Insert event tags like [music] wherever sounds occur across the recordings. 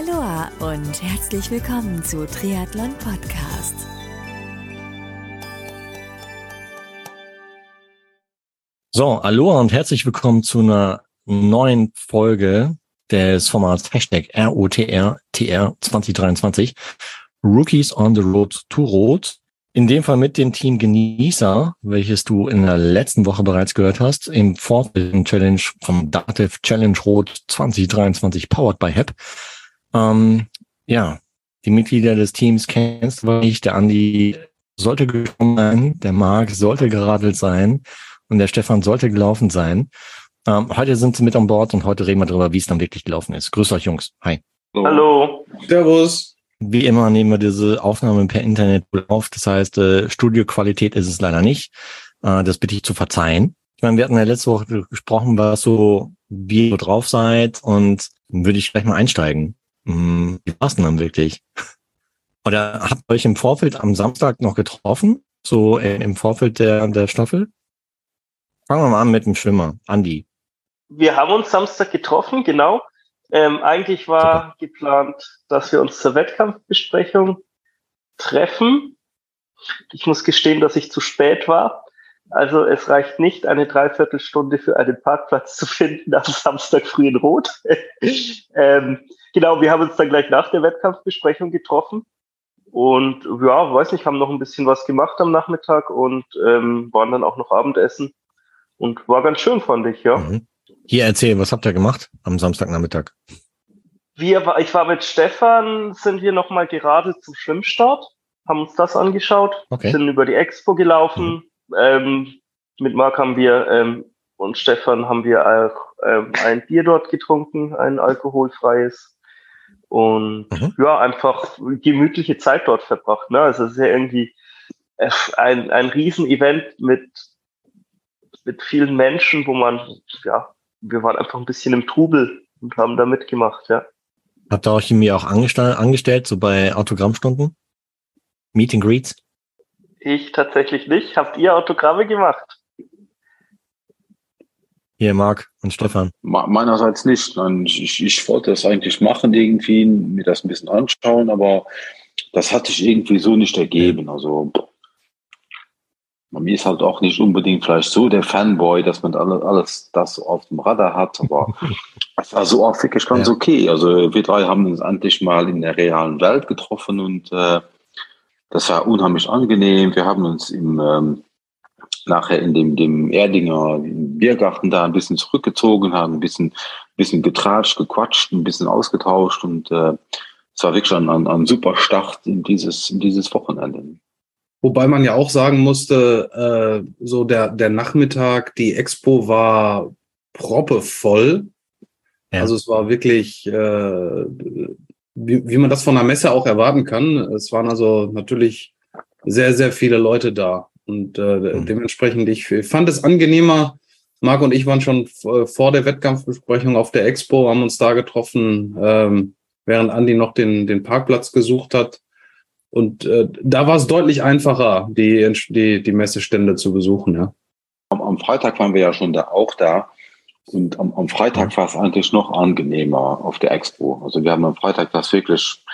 Aloha und herzlich willkommen zu Triathlon Podcast. So, Aloha und herzlich willkommen zu einer neuen Folge des Formats Hashtag ROTR TR 2023 Rookies on the Road to Road. In dem Fall mit dem Team Genießer, welches du in der letzten Woche bereits gehört hast, im Fortbildung Challenge vom Dativ Challenge Road 2023 powered by HEP. Ähm, ja, die Mitglieder des Teams kennst du nicht. Der Andi sollte gekommen sein, der Marc sollte geradelt sein und der Stefan sollte gelaufen sein. Ähm, heute sind sie mit an Bord und heute reden wir darüber, wie es dann wirklich gelaufen ist. Grüß euch, Jungs. Hi. Hallo. Servus. Wie immer nehmen wir diese Aufnahme per Internet auf. Das heißt, äh, Studioqualität ist es leider nicht. Äh, das bitte ich zu verzeihen. Ich meine, wir hatten ja letzte Woche gesprochen, was so, wie ihr drauf seid und würde ich gleich mal einsteigen. Wie war's denn dann wirklich? Oder habt ihr euch im Vorfeld am Samstag noch getroffen? So äh, im Vorfeld der, der Staffel? Fangen wir mal an mit dem Schwimmer. Andi. Wir haben uns Samstag getroffen, genau. Ähm, eigentlich war Super. geplant, dass wir uns zur Wettkampfbesprechung treffen. Ich muss gestehen, dass ich zu spät war. Also es reicht nicht, eine Dreiviertelstunde für einen Parkplatz zu finden am Samstag früh in Rot. [laughs] ähm, genau, wir haben uns dann gleich nach der Wettkampfbesprechung getroffen und ja, weiß nicht, haben noch ein bisschen was gemacht am Nachmittag und ähm, waren dann auch noch Abendessen und war ganz schön, fand ich, ja. Mhm. Hier erzähl, was habt ihr gemacht am Samstagnachmittag? Wir, ich war mit Stefan, sind wir nochmal gerade zum Schwimmstart, haben uns das angeschaut, okay. sind über die Expo gelaufen. Mhm. Ähm, mit Marc haben wir ähm, und Stefan haben wir auch ähm, ein Bier dort getrunken, ein alkoholfreies. Und mhm. ja, einfach gemütliche Zeit dort verbracht. Ne? Also es ist ja irgendwie äh, ein, ein Riesenevent mit, mit vielen Menschen, wo man ja wir waren einfach ein bisschen im Trubel und haben da mitgemacht, ja. Habt ihr euch mir auch angestellt, angestellt, so bei Autogrammstunden? Meet and Greets? Ich tatsächlich nicht. Habt ihr Autogramme gemacht? Hier, Marc und Stefan. Meinerseits nicht. Ich, ich wollte das eigentlich machen, irgendwie, mir das ein bisschen anschauen, aber das hat sich irgendwie so nicht ergeben. Also mir ist halt auch nicht unbedingt vielleicht so der Fanboy, dass man alles, alles das auf dem Radar hat, aber [laughs] es war so auch wirklich ganz ja. okay. Also wir drei haben uns endlich mal in der realen Welt getroffen und äh, das war unheimlich angenehm. Wir haben uns im ähm, nachher in dem, dem Erdinger Biergarten da ein bisschen zurückgezogen, haben ein bisschen, bisschen getratscht, gequatscht, ein bisschen ausgetauscht und äh, es war wirklich ein, ein, ein super Start in dieses, in dieses Wochenende. Wobei man ja auch sagen musste, äh, so der, der Nachmittag, die Expo war proppevoll. Ja. Also es war wirklich, äh, wie, wie man das von einer Messe auch erwarten kann. Es waren also natürlich sehr, sehr viele Leute da. Und äh, mhm. dementsprechend, ich fand es angenehmer. Marc und ich waren schon vor der Wettkampfbesprechung auf der Expo, haben uns da getroffen, ähm, während Andi noch den, den Parkplatz gesucht hat. Und äh, da war es deutlich einfacher, die, die, die Messestände zu besuchen, ja. Am, am Freitag waren wir ja schon da auch da. Und am, am Freitag war es eigentlich noch angenehmer auf der Expo. Also wir haben am Freitag das wirklich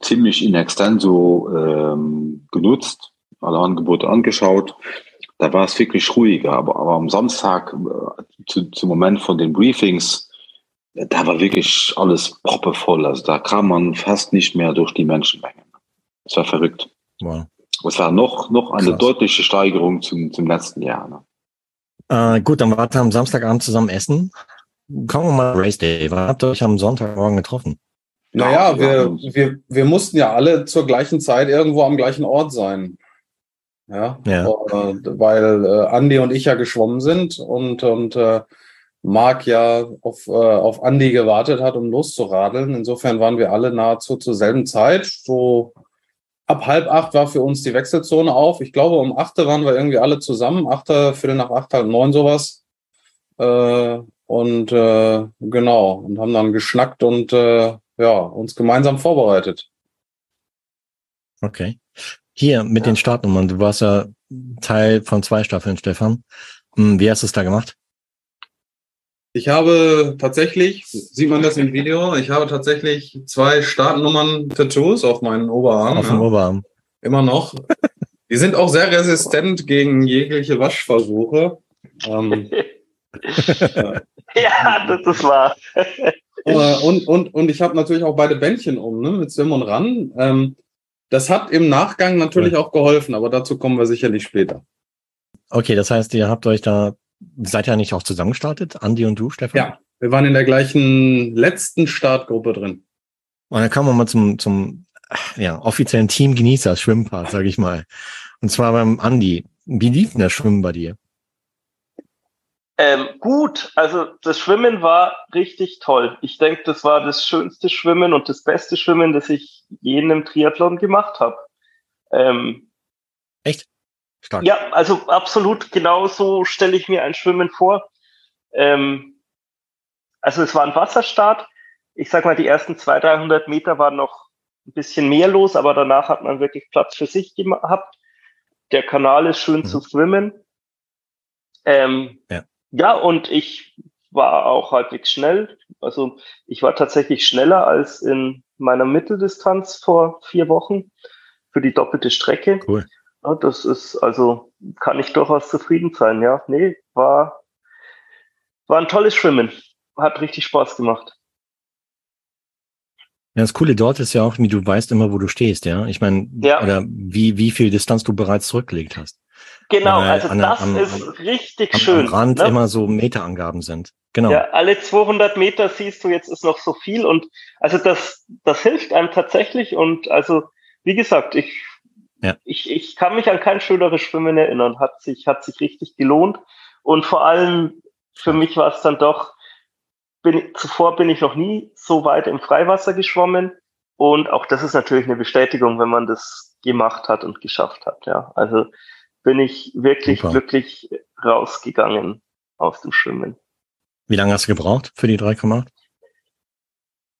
ziemlich in extenso ähm, genutzt, alle Angebote angeschaut. Da war es wirklich ruhiger. Aber, aber am Samstag, äh, zu, zum Moment von den Briefings, da war wirklich alles proppevoll. Also da kam man fast nicht mehr durch die Menschenmenge. Das war verrückt. Wow. Es war noch, noch eine Krass. deutliche Steigerung zum, zum letzten Jahr. Ne? Äh, gut, dann wart ihr am Samstagabend zusammen essen. Kommen wir mal Race Day. Wann habt ihr euch am Sonntagmorgen getroffen? Naja, wir, wir, wir mussten ja alle zur gleichen Zeit irgendwo am gleichen Ort sein. Ja, ja. Weil äh, Andi und ich ja geschwommen sind und, und äh, Marc ja auf, äh, auf Andi gewartet hat, um loszuradeln. Insofern waren wir alle nahezu zur selben Zeit, so ab halb acht war für uns die Wechselzone auf. Ich glaube, um acht waren wir irgendwie alle zusammen. Achter, Viertel nach acht, halb neun sowas. Äh, und äh, genau, und haben dann geschnackt und äh, ja, uns gemeinsam vorbereitet. Okay. Hier mit ja. den Startnummern. Du warst ja Teil von zwei Staffeln, Stefan. Hm, wie hast du es da gemacht? Ich habe tatsächlich, sieht man das im Video, ich habe tatsächlich zwei Startnummern-Tattoos auf meinen Oberarm. Auf dem ja. Oberarm. Immer noch. Die sind auch sehr resistent gegen jegliche Waschversuche. Ähm, [laughs] ja, das ist wahr. Und, und, und ich habe natürlich auch beide Bändchen um, ne, mit Swim und Ran. Ähm, das hat im Nachgang natürlich auch geholfen, aber dazu kommen wir sicherlich später. Okay, das heißt, ihr habt euch da, seid ihr nicht auch zusammengestartet, Andi und du, Stefan? Ja, wir waren in der gleichen letzten Startgruppe drin. Und dann kommen wir mal zum, zum ja, offiziellen Team Genießer Schwimmpart, sage ich mal. Und zwar beim Andi. Wie lief denn das Schwimmen bei dir? Ähm, gut, also das Schwimmen war richtig toll. Ich denke, das war das schönste Schwimmen und das beste Schwimmen, das ich je in einem Triathlon gemacht habe. Ähm, Echt? Stark. Ja, also absolut genau so stelle ich mir ein Schwimmen vor. Ähm, also es war ein Wasserstart. Ich sag mal, die ersten 200, 300 Meter waren noch ein bisschen mehr los, aber danach hat man wirklich Platz für sich gehabt. Der Kanal ist schön mhm. zu schwimmen. Ähm, ja. Ja, und ich war auch halbwegs schnell. Also ich war tatsächlich schneller als in meiner Mitteldistanz vor vier Wochen für die doppelte Strecke. Cool. Ja, das ist, also kann ich durchaus zufrieden sein, ja. Nee, war, war ein tolles Schwimmen. Hat richtig Spaß gemacht. Ja, das Coole dort ist ja auch, wie du weißt immer, wo du stehst, ja. Ich meine, ja. oder wie, wie viel Distanz du bereits zurückgelegt hast. Genau, Weil also an, das am, ist richtig am, schön. Am Rand ne? immer so Meterangaben sind. Genau. Ja, alle 200 Meter siehst du, jetzt ist noch so viel und also das, das hilft einem tatsächlich und also, wie gesagt, ich, ja. ich, ich kann mich an kein schöneres Schwimmen erinnern. Hat sich, hat sich richtig gelohnt und vor allem für mich war es dann doch, bin, zuvor bin ich noch nie so weit im Freiwasser geschwommen. Und auch das ist natürlich eine Bestätigung, wenn man das gemacht hat und geschafft hat. Ja, also bin ich wirklich Super. glücklich rausgegangen aus dem Schwimmen. Wie lange hast du gebraucht für die 3,8?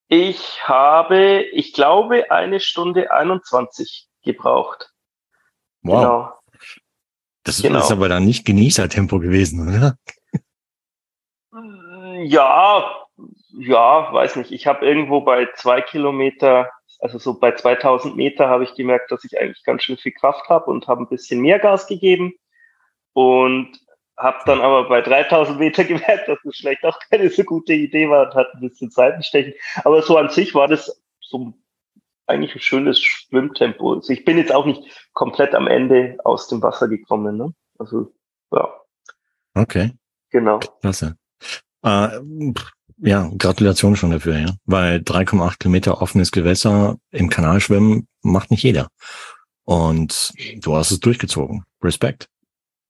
Ich habe, ich glaube, eine Stunde 21 gebraucht. Wow. Genau. Das genau. ist aber dann nicht Genießertempo gewesen, oder? Ja, ja, weiß nicht. Ich habe irgendwo bei zwei Kilometer, also so bei 2000 Meter habe ich gemerkt, dass ich eigentlich ganz schön viel Kraft habe und habe ein bisschen mehr Gas gegeben und habe dann aber bei 3000 Meter [laughs] gemerkt, dass das vielleicht auch keine so gute Idee war und hat ein bisschen Seitenstechen. Aber so an sich war das so eigentlich ein schönes Schwimmtempo. Also ich bin jetzt auch nicht komplett am Ende aus dem Wasser gekommen. Ne? Also ja. Okay. Genau. Klasse. Äh, ja, Gratulation schon dafür, ja. Weil 3,8 Kilometer offenes Gewässer im Kanal schwimmen macht nicht jeder. Und du hast es durchgezogen. Respekt.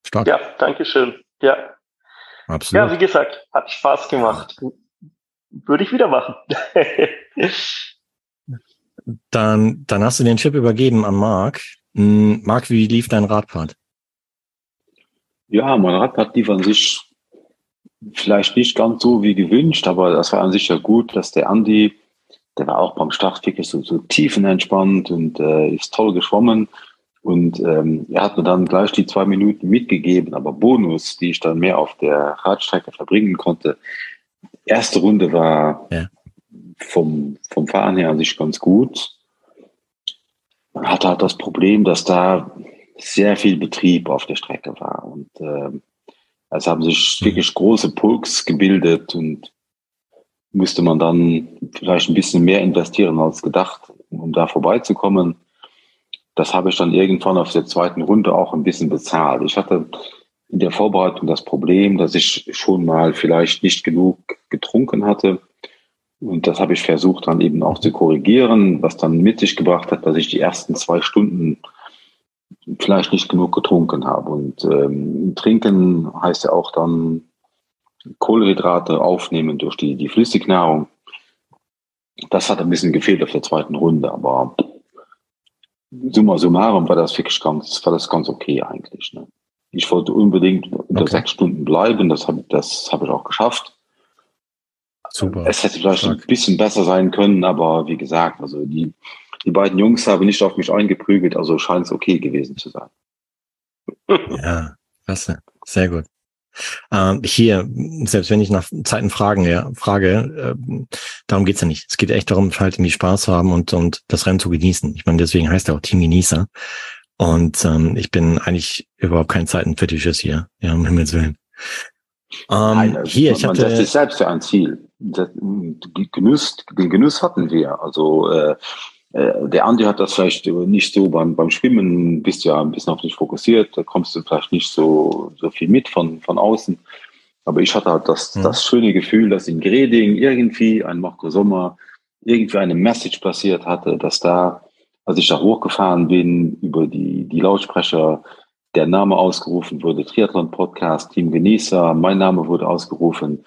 Stark. Ja, danke schön. Ja. Absolut. Ja, wie gesagt, hat Spaß gemacht. Würde ich wieder machen. [laughs] dann, dann hast du den Chip übergeben an Marc. Hm, Marc, wie lief dein Radpart? Ja, mein Radpart lief an sich vielleicht nicht ganz so wie gewünscht, aber das war an sich ja gut, dass der Andi, der war auch beim Start wirklich so, so tiefenentspannt und äh, ist toll geschwommen. Und ähm, er hat mir dann gleich die zwei Minuten mitgegeben, aber Bonus, die ich dann mehr auf der Radstrecke verbringen konnte. Erste Runde war ja. vom, vom Fahren her an sich ganz gut. Man hatte halt das Problem, dass da sehr viel Betrieb auf der Strecke war. Und ähm, es haben sich mhm. wirklich große Pulks gebildet und müsste man dann vielleicht ein bisschen mehr investieren als gedacht, um da vorbeizukommen. Das habe ich dann irgendwann auf der zweiten Runde auch ein bisschen bezahlt. Ich hatte in der Vorbereitung das Problem, dass ich schon mal vielleicht nicht genug getrunken hatte. Und das habe ich versucht dann eben auch zu korrigieren, was dann mit sich gebracht hat, dass ich die ersten zwei Stunden vielleicht nicht genug getrunken habe. Und ähm, trinken heißt ja auch dann Kohlenhydrate aufnehmen durch die, die Flüssignahrung. Das hat ein bisschen gefehlt auf der zweiten Runde, aber summa summarum war das wirklich ganz, war das ganz okay eigentlich. Ne? Ich wollte unbedingt unter okay. sechs Stunden bleiben, das habe das hab ich auch geschafft. Super. Es hätte vielleicht Stark. ein bisschen besser sein können, aber wie gesagt, also die, die beiden Jungs haben nicht auf mich eingeprügelt, also scheint es okay gewesen zu sein. [laughs] Ja, klasse. Sehr gut. Ähm, hier, selbst wenn ich nach Zeiten fragen, ja, frage, äh, darum geht's ja nicht. Es geht echt darum, halt irgendwie Spaß zu haben und, und das Rennen zu genießen. Ich meine, deswegen heißt er auch Team Genießer. Und ähm, ich bin eigentlich überhaupt kein Zeitenfetischist hier, ja, um Himmels Willen. Ähm, Nein, hier, ich hatte, das ist selbst ja ein Ziel. Das, Genuss, den Genuss hatten wir. Also äh, der Andi hat das vielleicht nicht so beim, beim Schwimmen, bist ja ein bisschen auf dich fokussiert, da kommst du vielleicht nicht so, so viel mit von, von außen. Aber ich hatte halt das, mhm. das schöne Gefühl, dass in Greding irgendwie ein Marco Sommer irgendwie eine Message passiert hatte, dass da, als ich da hochgefahren bin, über die, die Lautsprecher der Name ausgerufen wurde, Triathlon Podcast, Team Genießer, mein Name wurde ausgerufen.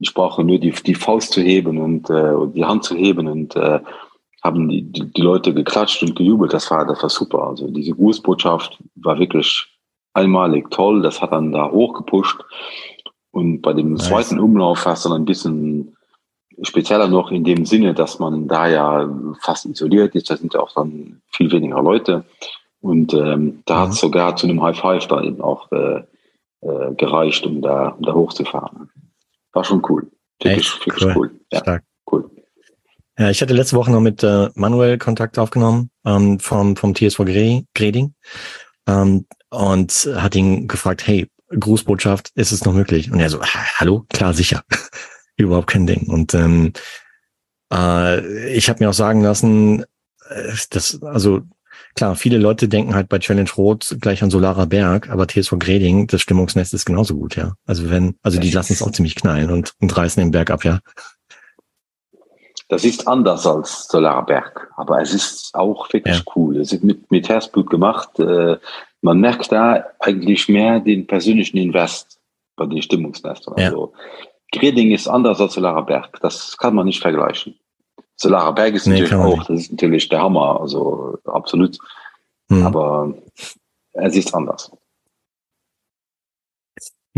Ich brauche nur die, die Faust zu heben und äh, die Hand zu heben und äh, haben die, die, die Leute geklatscht und gejubelt. Das war, das war super. Also diese Grußbotschaft war wirklich einmalig toll. Das hat dann da hochgepusht. Und bei dem nice. zweiten Umlauf war es dann ein bisschen spezieller noch in dem Sinne, dass man da ja fast isoliert ist. Da sind ja auch dann viel weniger Leute. Und ähm, da mhm. hat es sogar zu einem High Five da eben auch äh, äh, gereicht, um da, um da hochzufahren. War schon cool. Wirklich, wirklich cool. cool. Ja, Stark. Ja, ich hatte letzte Woche noch mit äh, Manuel Kontakt aufgenommen ähm, vom, vom TSV Greding ähm, und hat ihn gefragt, hey, Grußbotschaft, ist es noch möglich? Und er so, hallo, klar, sicher. [laughs] Überhaupt kein Ding. Und ähm, äh, ich habe mir auch sagen lassen, äh, dass, also klar, viele Leute denken halt bei Challenge Rot gleich an Solarer Berg, aber TSV Greding, das Stimmungsnest ist genauso gut, ja. Also wenn, also die lassen es auch ziemlich knallen und, und reißen den Berg ab, ja. Das ist anders als Solarberg, aber es ist auch wirklich ja. cool. Es ist mit, mit Herzblut gemacht. Äh, man merkt da eigentlich mehr den persönlichen Invest bei den Stimmungsnestern. Ja. Also, Greding ist anders als Solarberg. Das kann man nicht vergleichen. Solarberg ist nee, natürlich auch, das ist natürlich der Hammer, also absolut. Hm. Aber es ist anders.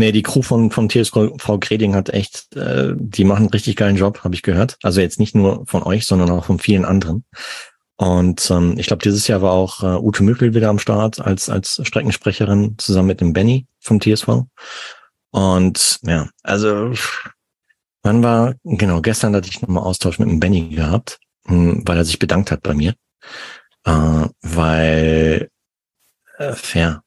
Nee, die Crew von, von TSV Greding hat echt, äh, die machen einen richtig geilen Job, habe ich gehört. Also jetzt nicht nur von euch, sondern auch von vielen anderen. Und ähm, ich glaube, dieses Jahr war auch äh, Ute Mückel wieder am Start als, als Streckensprecherin zusammen mit dem Benny vom TSV. Und ja, also wann war, genau, gestern hatte ich nochmal Austausch mit dem Benny gehabt, mh, hm, weil er sich bedankt hat bei mir. Äh, weil, äh, fair,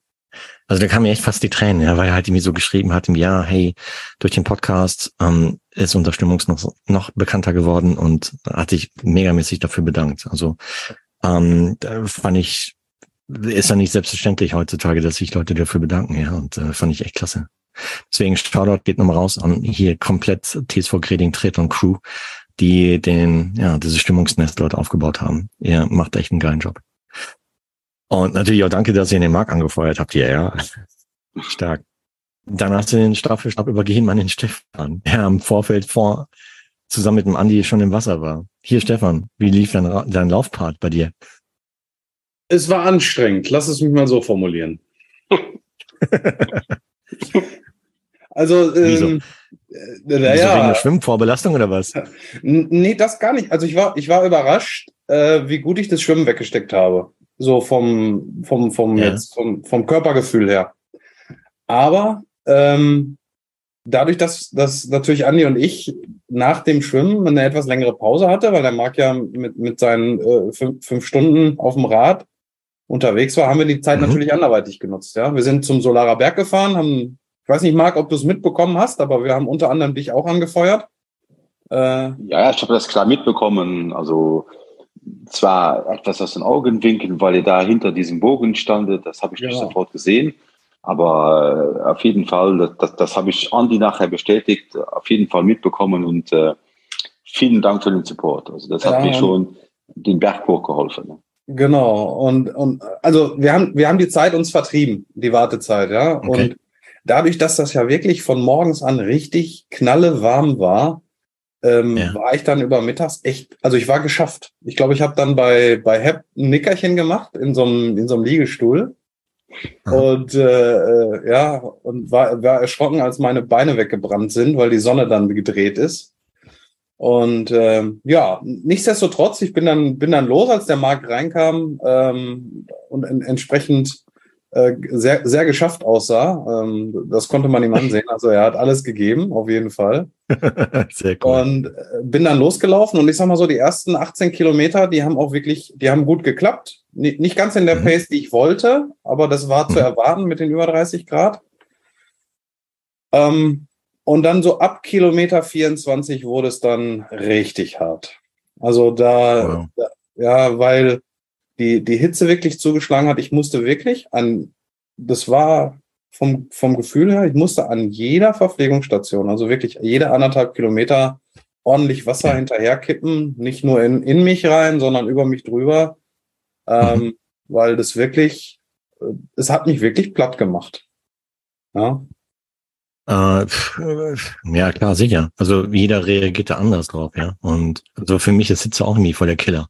also da kam mir echt fast die Tränen, ja, weil er halt irgendwie so geschrieben hat im Jahr, hey, durch den Podcast ähm, ist unser Stimmungs noch, noch bekannter geworden und hat sich megamäßig dafür bedankt. Also ähm, da fand ich, ist ja nicht selbstverständlich heutzutage, dass sich Leute dafür bedanken, ja, und äh, fand ich echt klasse. Deswegen Shoutout geht nochmal raus an hier komplett TSV Greding Tret und Crew, die den, ja, dieses Stimmungsnest dort aufgebaut haben. Ihr macht echt einen geilen Job. Und natürlich auch danke, dass ihr den Marc angefeuert habt hier, ja. Stark. Dann hast du den Staffelstab übergeben an den Stefan, der im Vorfeld vor, zusammen mit dem Andi schon im Wasser war. Hier, Stefan, wie lief dein, dein Laufpart bei dir? Es war anstrengend. Lass es mich mal so formulieren. [laughs] also, ähm, äh, naja. Wegen der Schwimmvorbelastung oder was? Nee, das gar nicht. Also ich war, ich war überrascht, äh, wie gut ich das Schwimmen weggesteckt habe. So vom, vom, vom, ja. jetzt, vom, vom Körpergefühl her. Aber ähm, dadurch, dass, dass natürlich Andi und ich nach dem Schwimmen eine etwas längere Pause hatte, weil der Marc ja mit, mit seinen äh, fünf, fünf Stunden auf dem Rad unterwegs war, haben wir die Zeit mhm. natürlich anderweitig genutzt. Ja, wir sind zum Solarer Berg gefahren, haben, ich weiß nicht, Marc, ob du es mitbekommen hast, aber wir haben unter anderem dich auch angefeuert. Äh, ja, ich habe das klar mitbekommen. Also zwar etwas aus den Augenwinkeln, weil ihr da hinter diesem Bogen standet, das habe ich nicht sofort gesehen. Aber äh, auf jeden Fall, das, das, das habe ich Andi nachher bestätigt, auf jeden Fall mitbekommen und äh, vielen Dank für den Support. Also das hat ja, mir schon den Berg hochgeholfen. Ne? Genau. Und, und also wir haben, wir haben die Zeit uns vertrieben, die Wartezeit, ja. Okay. Und dadurch, dass das ja wirklich von morgens an richtig knalle warm war, ähm, ja. war ich dann über mittags echt, also ich war geschafft. Ich glaube, ich habe dann bei, bei Hep ein Nickerchen gemacht in so einem, in so einem Liegestuhl. Aha. Und äh, äh, ja, und war, war erschrocken, als meine Beine weggebrannt sind, weil die Sonne dann gedreht ist. Und ähm, ja, nichtsdestotrotz, ich bin dann, bin dann los, als der Markt reinkam ähm, und en entsprechend äh, sehr, sehr geschafft aussah. Ähm, das konnte man ihm ansehen. Also er hat alles gegeben, auf jeden Fall. [laughs] sehr cool. Und äh, bin dann losgelaufen und ich sag mal so, die ersten 18 Kilometer, die haben auch wirklich, die haben gut geklappt. Nicht ganz in der mhm. Pace, die ich wollte, aber das war zu mhm. erwarten mit den über 30 Grad. Ähm, und dann so ab Kilometer 24 wurde es dann richtig hart. Also da, wow. da ja, weil die, die Hitze wirklich zugeschlagen hat. Ich musste wirklich an, das war vom, vom Gefühl her, ich musste an jeder Verpflegungsstation, also wirklich jede anderthalb Kilometer ordentlich Wasser hinterherkippen, nicht nur in, in mich rein, sondern über mich drüber, ähm, mhm. weil das wirklich, es hat mich wirklich platt gemacht. Ja. Äh, ja, klar, sicher. Also jeder reagiert da anders drauf, ja. Und so für mich ist Hitze auch nie voll der Killer.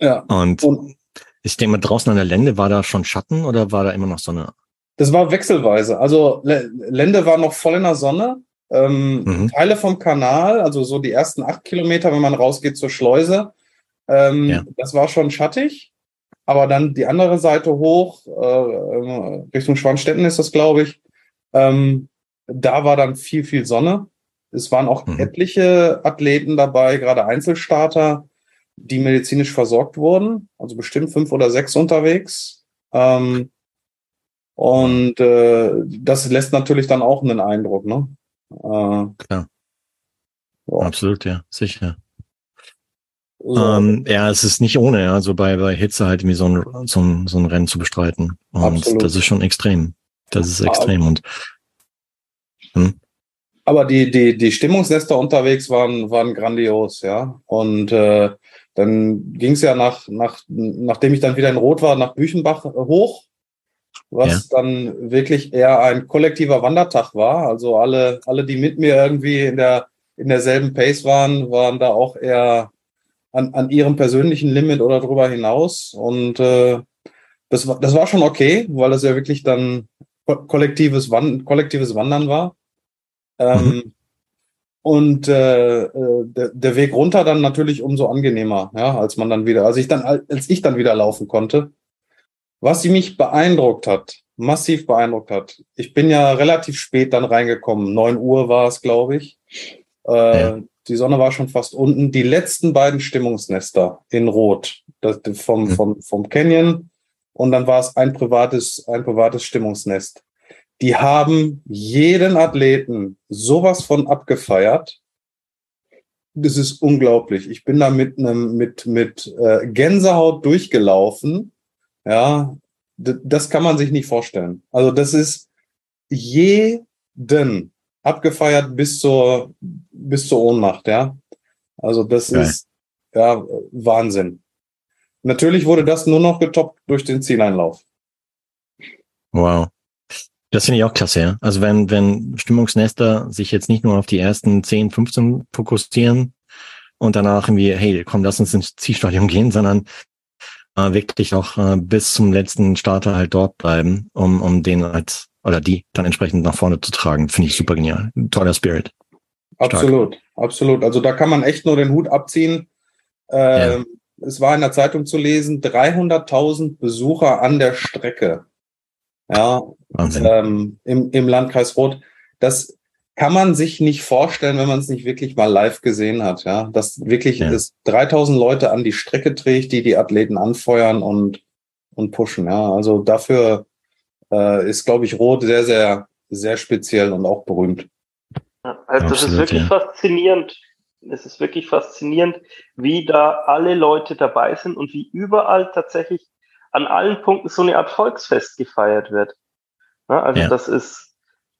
Ja. Und, und ich denke mal, draußen an der Lände war da schon Schatten oder war da immer noch Sonne? Das war wechselweise. Also Lände war noch voll in der Sonne. Ähm, mhm. Teile vom Kanal, also so die ersten acht Kilometer, wenn man rausgeht zur Schleuse, ähm, ja. das war schon schattig. Aber dann die andere Seite hoch, äh, Richtung Schwanstetten ist das, glaube ich, ähm, da war dann viel, viel Sonne. Es waren auch mhm. etliche Athleten dabei, gerade Einzelstarter, die medizinisch versorgt wurden, also bestimmt fünf oder sechs unterwegs. Ähm, und äh, das lässt natürlich dann auch einen Eindruck, ne? Äh, Klar. Ja. Absolut, ja, sicher. So. Ähm, ja, es ist nicht ohne, ja, so bei, bei Hitze halt irgendwie so ein, so ein, so ein Rennen zu bestreiten. Und Absolut. das ist schon extrem. Das ist extrem. Und hm? aber die, die, die Stimmungsnester unterwegs waren, waren grandios, ja. Und äh, dann ging es ja nach, nach, nachdem ich dann wieder in Rot war, nach Büchenbach hoch, was ja. dann wirklich eher ein kollektiver Wandertag war. Also alle, alle, die mit mir irgendwie in der, in derselben Pace waren, waren da auch eher an, an ihrem persönlichen Limit oder drüber hinaus. Und äh, das, war, das war schon okay, weil es ja wirklich dann kollektives, Wand, kollektives Wandern war. Ähm, mhm. Und äh, äh, der, der Weg runter dann natürlich umso angenehmer, ja, als man dann wieder, als ich dann, als ich dann wieder laufen konnte. Was sie mich beeindruckt hat, massiv beeindruckt hat. Ich bin ja relativ spät dann reingekommen. Neun Uhr war es, glaube ich. Äh, ja. Die Sonne war schon fast unten. Die letzten beiden Stimmungsnester in Rot, das, vom, mhm. vom, vom Canyon. Und dann war es ein privates, ein privates Stimmungsnest die haben jeden Athleten sowas von abgefeiert. Das ist unglaublich. Ich bin da mit einem mit mit äh, Gänsehaut durchgelaufen. Ja, das kann man sich nicht vorstellen. Also das ist jeden abgefeiert bis zur bis zur Ohnmacht. Ja, also das Geil. ist ja Wahnsinn. Natürlich wurde das nur noch getoppt durch den Zieleinlauf. Wow. Das finde ich auch klasse, ja. Also wenn, wenn Stimmungsnester sich jetzt nicht nur auf die ersten 10, 15 fokussieren und danach irgendwie, hey, komm, lass uns ins Zielstadion [laughs] gehen, sondern äh, wirklich auch äh, bis zum letzten Starter halt dort bleiben, um, um den halt oder die dann entsprechend nach vorne zu tragen, finde ich super genial. Toller Spirit. Stark. Absolut, absolut. Also da kann man echt nur den Hut abziehen. Äh, ja. Es war in der Zeitung zu lesen, 300.000 Besucher an der Strecke ja, ähm, im, im Landkreis Rot. Das kann man sich nicht vorstellen, wenn man es nicht wirklich mal live gesehen hat. Ja, dass wirklich ja. es 3000 Leute an die Strecke trägt, die die Athleten anfeuern und und pushen. Ja, also dafür äh, ist, glaube ich, Rot sehr, sehr, sehr speziell und auch berühmt. Ja, also das Absolut, ist wirklich ja. faszinierend. Es ist wirklich faszinierend, wie da alle Leute dabei sind und wie überall tatsächlich an allen Punkten so eine Art Volksfest gefeiert wird. Ja, also ja. das ist,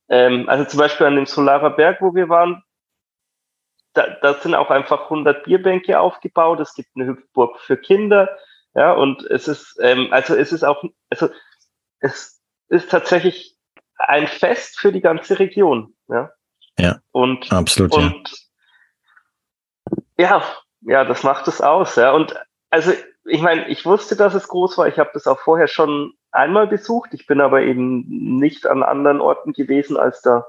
ähm, also zum Beispiel an dem Solarer Berg, wo wir waren, da, da sind auch einfach 100 Bierbänke aufgebaut. Es gibt eine Hüpfburg für Kinder. Ja, und es ist, ähm, also es ist auch, also es ist tatsächlich ein Fest für die ganze Region. Ja, ja und, absolut. Und, ja. ja, ja, das macht es aus. Ja, und also ich meine, ich wusste, dass es groß war. Ich habe das auch vorher schon einmal besucht. Ich bin aber eben nicht an anderen Orten gewesen als da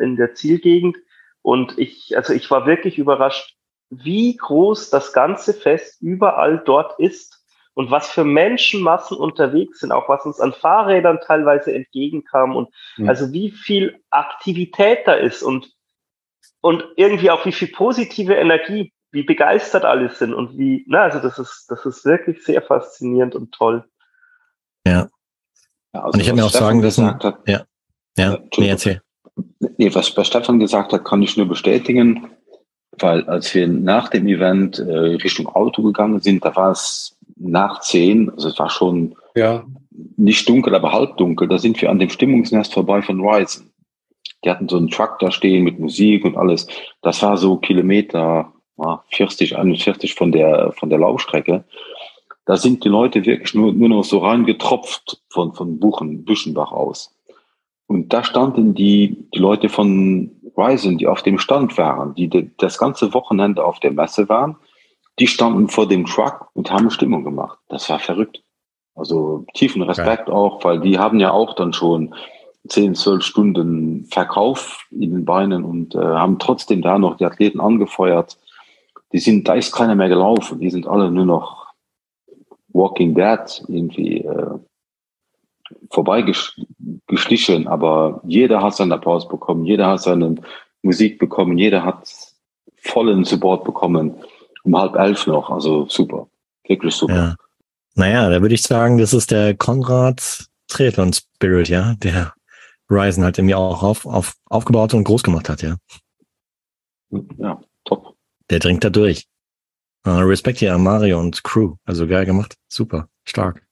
in der Zielgegend. Und ich, also ich war wirklich überrascht, wie groß das ganze Fest überall dort ist und was für Menschenmassen unterwegs sind, auch was uns an Fahrrädern teilweise entgegenkam und mhm. also wie viel Aktivität da ist und, und irgendwie auch wie viel positive Energie, wie begeistert alle sind und wie, na, also das ist, das ist wirklich sehr faszinierend und toll. Ja. ja also und ich habe mir auch Stefan sagen lassen, hat, ja, ja, nee, erzähl. Nee, was, was Stefan gesagt hat, kann ich nur bestätigen, weil als wir nach dem Event äh, Richtung Auto gegangen sind, da war es nach zehn, also es war schon ja. nicht dunkel, aber halb dunkel, da sind wir an dem Stimmungsnest vorbei von Ryzen. Die hatten so einen Truck da stehen mit Musik und alles. Das war so Kilometer 40, 41 von der, von der Laufstrecke. Da sind die Leute wirklich nur, nur noch so reingetropft von, von Buchen, Büschenbach aus. Und da standen die, die Leute von Ryzen, die auf dem Stand waren, die de, das ganze Wochenende auf der Messe waren, die standen vor dem Truck und haben Stimmung gemacht. Das war verrückt. Also tiefen Respekt okay. auch, weil die haben ja auch dann schon 10, 12 Stunden Verkauf in den Beinen und äh, haben trotzdem da noch die Athleten angefeuert. Die sind, da ist keiner mehr gelaufen. Die sind alle nur noch Walking Dead irgendwie äh, vorbeigeschlichen. Aber jeder hat seinen Applaus bekommen, jeder hat seine Musik bekommen, jeder hat vollen Support bekommen um halb elf noch. Also super. Wirklich super. Ja. Naja, da würde ich sagen, das ist der Konrad Triathlon Spirit, ja, der Ryzen halt irgendwie auch auf, auf, aufgebaut und groß gemacht hat, ja. Ja. Der dringt da durch. Uh, Respekt hier an Mario und Crew. Also geil gemacht. Super. Stark.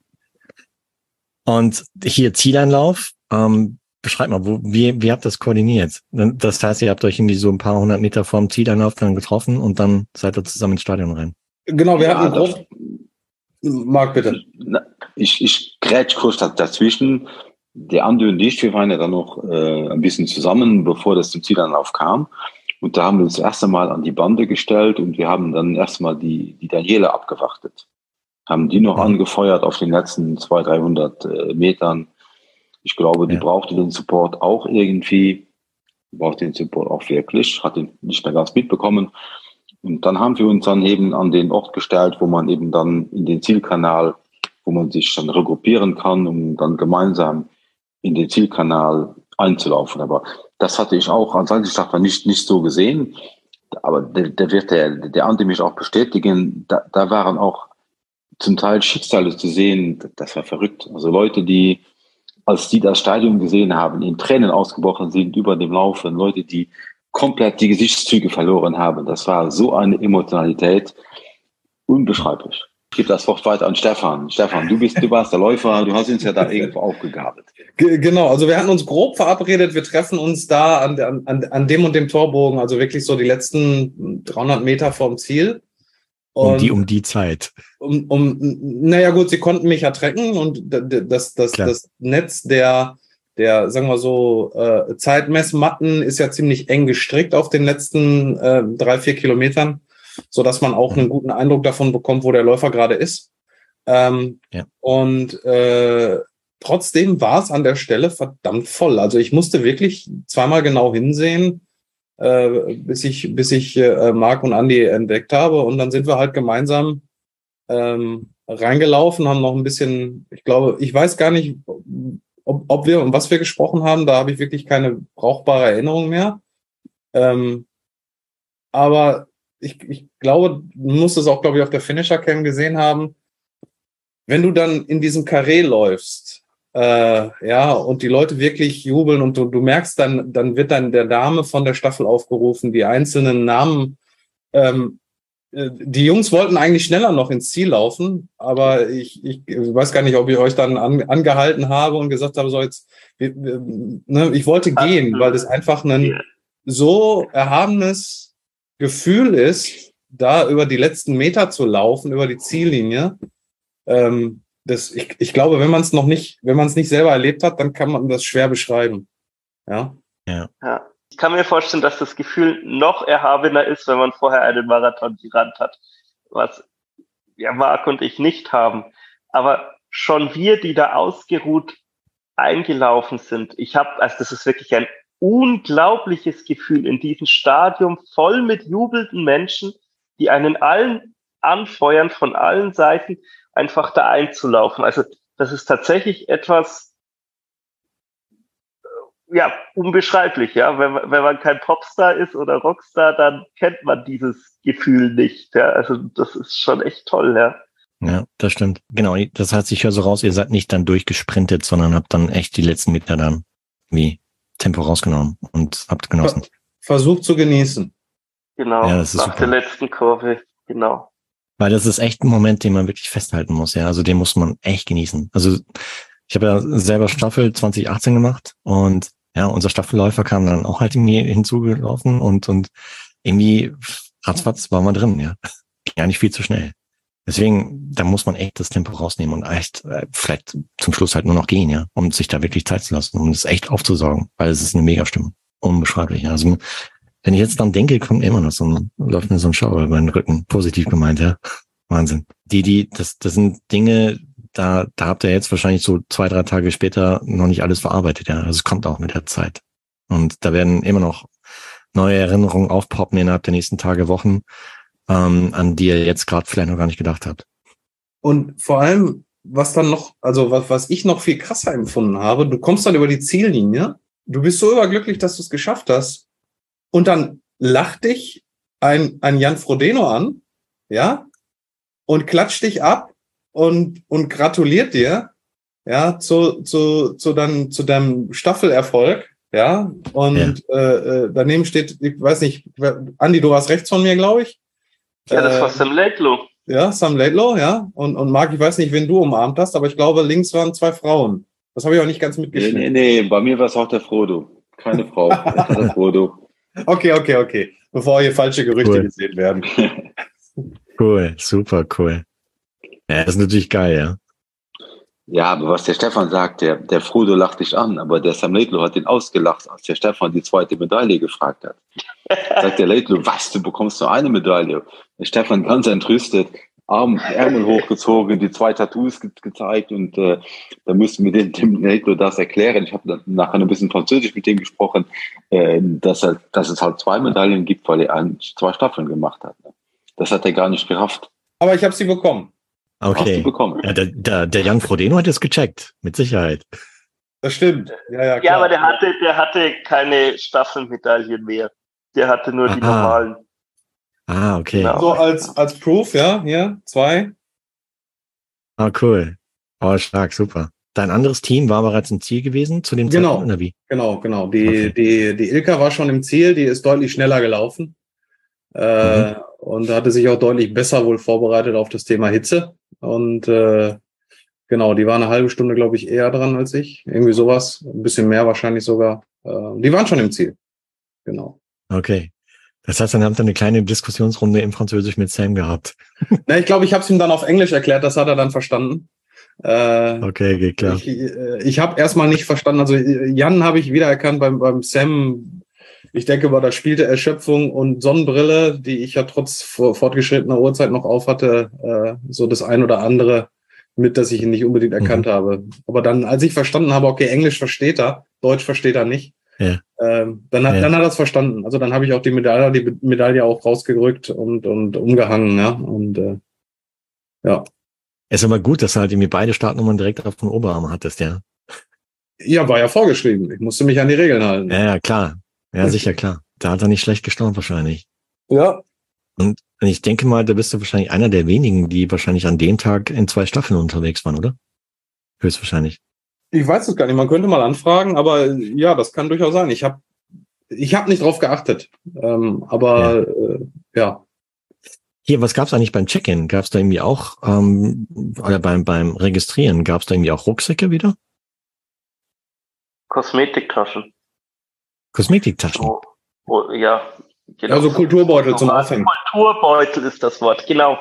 Und hier Zieleinlauf. Ähm, beschreib mal, wo, wie, wie habt ihr das koordiniert? Das heißt, ihr habt euch irgendwie so ein paar hundert Meter vorm Zieleinlauf dann getroffen und dann seid ihr zusammen ins Stadion rein. Genau, wir ja, hatten drauf. Marc, bitte. Ich, ich grätsch kurz dazwischen. Der Andi und ich, wir waren ja dann noch äh, ein bisschen zusammen, bevor das zum Zieleinlauf kam. Und da haben wir uns das erste Mal an die Bande gestellt und wir haben dann erstmal die, die Daniele abgewartet. Haben die noch angefeuert auf den letzten 200, 300 äh, Metern ich glaube, die ja. brauchte den Support auch irgendwie, brauchte den Support auch wirklich, hat ihn nicht mehr ganz mitbekommen. Und dann haben wir uns dann eben an den Ort gestellt, wo man eben dann in den Zielkanal, wo man sich dann regruppieren kann, um dann gemeinsam in den Zielkanal einzulaufen. Aber das hatte ich auch an Samstag nicht, nicht so gesehen. Aber der, der wird der, der Andi mich auch bestätigen. Da, da waren auch zum Teil Schicksale zu sehen. Das war verrückt. Also Leute, die als die das Stadion gesehen haben, in Tränen ausgebrochen sind über dem Laufen, Leute, die komplett die Gesichtszüge verloren haben. Das war so eine Emotionalität, unbeschreiblich. Ich gebe das Wort weiter an Stefan. Stefan, du bist, du warst der Läufer, du hast uns ja da irgendwo [laughs] aufgegabelt. Genau, also wir hatten uns grob verabredet, wir treffen uns da an, an, an dem und dem Torbogen, also wirklich so die letzten 300 Meter vorm Ziel. Und um die, um die Zeit. Um, um, naja, gut, sie konnten mich ertrecken und das, das, das Netz der, der, sagen wir so, äh, Zeitmessmatten ist ja ziemlich eng gestrickt auf den letzten äh, drei, vier Kilometern, so dass man auch einen guten Eindruck davon bekommt, wo der Läufer gerade ist. Ähm, ja. Und äh, trotzdem war es an der Stelle verdammt voll. Also ich musste wirklich zweimal genau hinsehen, äh, bis ich, bis ich äh, Marc und Andy entdeckt habe. Und dann sind wir halt gemeinsam ähm, reingelaufen, haben noch ein bisschen, ich glaube, ich weiß gar nicht, ob, ob wir und was wir gesprochen haben, da habe ich wirklich keine brauchbare Erinnerung mehr. Ähm, aber ich, ich glaube, du musst es auch, glaube ich, auf der Finisher Cam gesehen haben. Wenn du dann in diesem Karree läufst, äh, ja, und die Leute wirklich jubeln und du, du merkst dann, dann wird dann der Name von der Staffel aufgerufen, die einzelnen Namen. Ähm, äh, die Jungs wollten eigentlich schneller noch ins Ziel laufen, aber ich, ich weiß gar nicht, ob ich euch dann an, angehalten habe und gesagt habe, so jetzt, ne, ich wollte gehen, weil das einfach ein so erhabenes Gefühl ist, da über die letzten Meter zu laufen, über die Ziellinie. Ähm, das, ich, ich glaube, wenn man es noch nicht, wenn man es nicht selber erlebt hat, dann kann man das schwer beschreiben. Ja. ja. ja. Ich kann mir vorstellen, dass das Gefühl noch erhabener ist, wenn man vorher einen Marathon gerannt hat, was ja Marc und ich nicht haben. Aber schon wir, die da ausgeruht eingelaufen sind, ich habe, also das ist wirklich ein unglaubliches Gefühl in diesem Stadium voll mit jubelnden Menschen, die einen allen anfeuern von allen Seiten, einfach da einzulaufen. Also das ist tatsächlich etwas, äh, ja, unbeschreiblich, ja. Wenn, wenn man kein Popstar ist oder Rockstar, dann kennt man dieses Gefühl nicht, ja. Also das ist schon echt toll, ja. Ja, das stimmt. Genau, das heißt, ich höre so raus, ihr seid nicht dann durchgesprintet, sondern habt dann echt die letzten Meter dann wie Tempo rausgenommen und habt genossen. Versucht zu genießen. Genau, ja, das ist nach super. der letzten Kurve, genau. Weil das ist echt ein Moment, den man wirklich festhalten muss, ja. Also den muss man echt genießen. Also ich habe ja selber Staffel 2018 gemacht und ja, unser Staffelläufer kam dann auch halt irgendwie hinzugelaufen und, und irgendwie ratzfatz war man drin, ja. [laughs] Gar nicht viel zu schnell. Deswegen, da muss man echt das Tempo rausnehmen und echt äh, vielleicht zum Schluss halt nur noch gehen, ja, um sich da wirklich Zeit zu lassen, um das echt aufzusaugen, weil es ist eine Mega-Stimmung. Unbeschreiblich. Ja. Also wenn ich jetzt dann denke, kommt immer noch so ein, läuft mir so ein Schauer über den Rücken. Positiv gemeint, ja. Wahnsinn. Die, die, das, das sind Dinge, da, da habt ihr jetzt wahrscheinlich so zwei, drei Tage später noch nicht alles verarbeitet, ja. Also es kommt auch mit der Zeit. Und da werden immer noch neue Erinnerungen aufpoppen innerhalb der nächsten Tage, Wochen ähm, an die ihr jetzt gerade vielleicht noch gar nicht gedacht habt. Und vor allem, was dann noch, also was, was ich noch viel krasser empfunden habe, du kommst dann über die Ziellinie, du bist so überglücklich, dass du es geschafft hast, und dann lacht dich ein, ein Jan Frodeno an, ja, und klatscht dich ab und, und gratuliert dir, ja, zu, zu, zu, dann, zu deinem Staffelerfolg, ja, und ja. Äh, äh, daneben steht, ich weiß nicht, Andi, du warst rechts von mir, glaube ich. Ja, das war äh, Sam Laidlow. Ja, Sam Laidlow, ja. Und, und Marc, ich weiß nicht, wen du umarmt hast, aber ich glaube, links waren zwei Frauen. Das habe ich auch nicht ganz mitgeschnitten. Nee, nee, nee, bei mir war es auch der Frodo. Keine Frau. [laughs] der Frodo. Okay, okay, okay. Bevor hier falsche Gerüchte cool. gesehen werden. [laughs] cool, super cool. Ja, das ist natürlich geil, ja. Ja, aber was der Stefan sagt, der, der Frodo lacht dich an, aber der Sam Laidlow hat ihn ausgelacht, als der Stefan die zweite Medaille gefragt hat. Sagt der Laidlow, was, du bekommst nur eine Medaille. Stefan ganz entrüstet, Arm, Ärmel hochgezogen, die zwei Tattoos ge gezeigt und äh, da mussten wir dem, dem Laidlow das erklären. Ich habe dann nachher ein bisschen Französisch mit dem gesprochen, äh, dass, er, dass es halt zwei Medaillen gibt, weil er ein, zwei Staffeln gemacht hat. Das hat er gar nicht gerafft. Aber ich habe sie bekommen. Okay. Ja, der, der, der Jan Frodeno hat es gecheckt, mit Sicherheit. Das stimmt. Ja, ja, klar. ja aber der hatte, der hatte keine Staffelmedaillen mehr. Der hatte nur Aha. die normalen. Ah, okay. Genau. So als, als Proof, ja, hier, zwei. Ah, cool. Oh, stark, super. Dein anderes Team war bereits im Ziel gewesen zu dem genau, Zeitpunkt, oder wie? Genau, genau. Die, okay. die, die Ilka war schon im Ziel, die ist deutlich schneller gelaufen. Äh, mhm. Und hatte sich auch deutlich besser wohl vorbereitet auf das Thema Hitze. Und äh, genau, die war eine halbe Stunde, glaube ich, eher dran als ich. Irgendwie sowas. Ein bisschen mehr wahrscheinlich sogar. Äh, die waren schon im Ziel. Genau. Okay. Das heißt, dann habt ihr eine kleine Diskussionsrunde im Französisch mit Sam gehabt. [laughs] Na, ich glaube, ich habe es ihm dann auf Englisch erklärt, das hat er dann verstanden. Äh, okay, geht klar. Ich, äh, ich habe erstmal nicht verstanden, also Jan habe ich wiedererkannt beim, beim Sam. Ich denke mal, da spielte Erschöpfung und Sonnenbrille, die ich ja trotz fortgeschrittener Uhrzeit noch auf hatte, äh, so das ein oder andere mit, dass ich ihn nicht unbedingt erkannt mhm. habe. Aber dann, als ich verstanden habe, okay, Englisch versteht er, Deutsch versteht er nicht, ja. ähm, dann, hat, ja. dann hat er es verstanden. Also dann habe ich auch die Medaille, die Medaille auch rausgerückt und, und umgehangen, ja. Und äh, ja. Es ist aber gut, dass du halt irgendwie beide Startnummern direkt auf dem Oberarm hattest, ja. Ja, war ja vorgeschrieben. Ich musste mich an die Regeln halten. Ja, ja klar. Ja, sicher, klar. Da hat er nicht schlecht gestaunt wahrscheinlich. Ja. Und ich denke mal, da bist du wahrscheinlich einer der wenigen, die wahrscheinlich an dem Tag in zwei Staffeln unterwegs waren, oder? Höchstwahrscheinlich. Ich weiß es gar nicht. Man könnte mal anfragen, aber ja, das kann durchaus sein. Ich habe ich hab nicht drauf geachtet. Ähm, aber ja. Äh, ja. Hier, was gab's eigentlich beim Check-in? Gab's da irgendwie auch, ähm, oder beim, beim Registrieren, gab's da irgendwie auch Rucksäcke wieder? Kosmetiktaschen. Kosmetiktaschen? Oh, oh, ja. Genau. Also Kulturbeutel zum Aufhängen. Kulturbeutel ist das Wort, genau.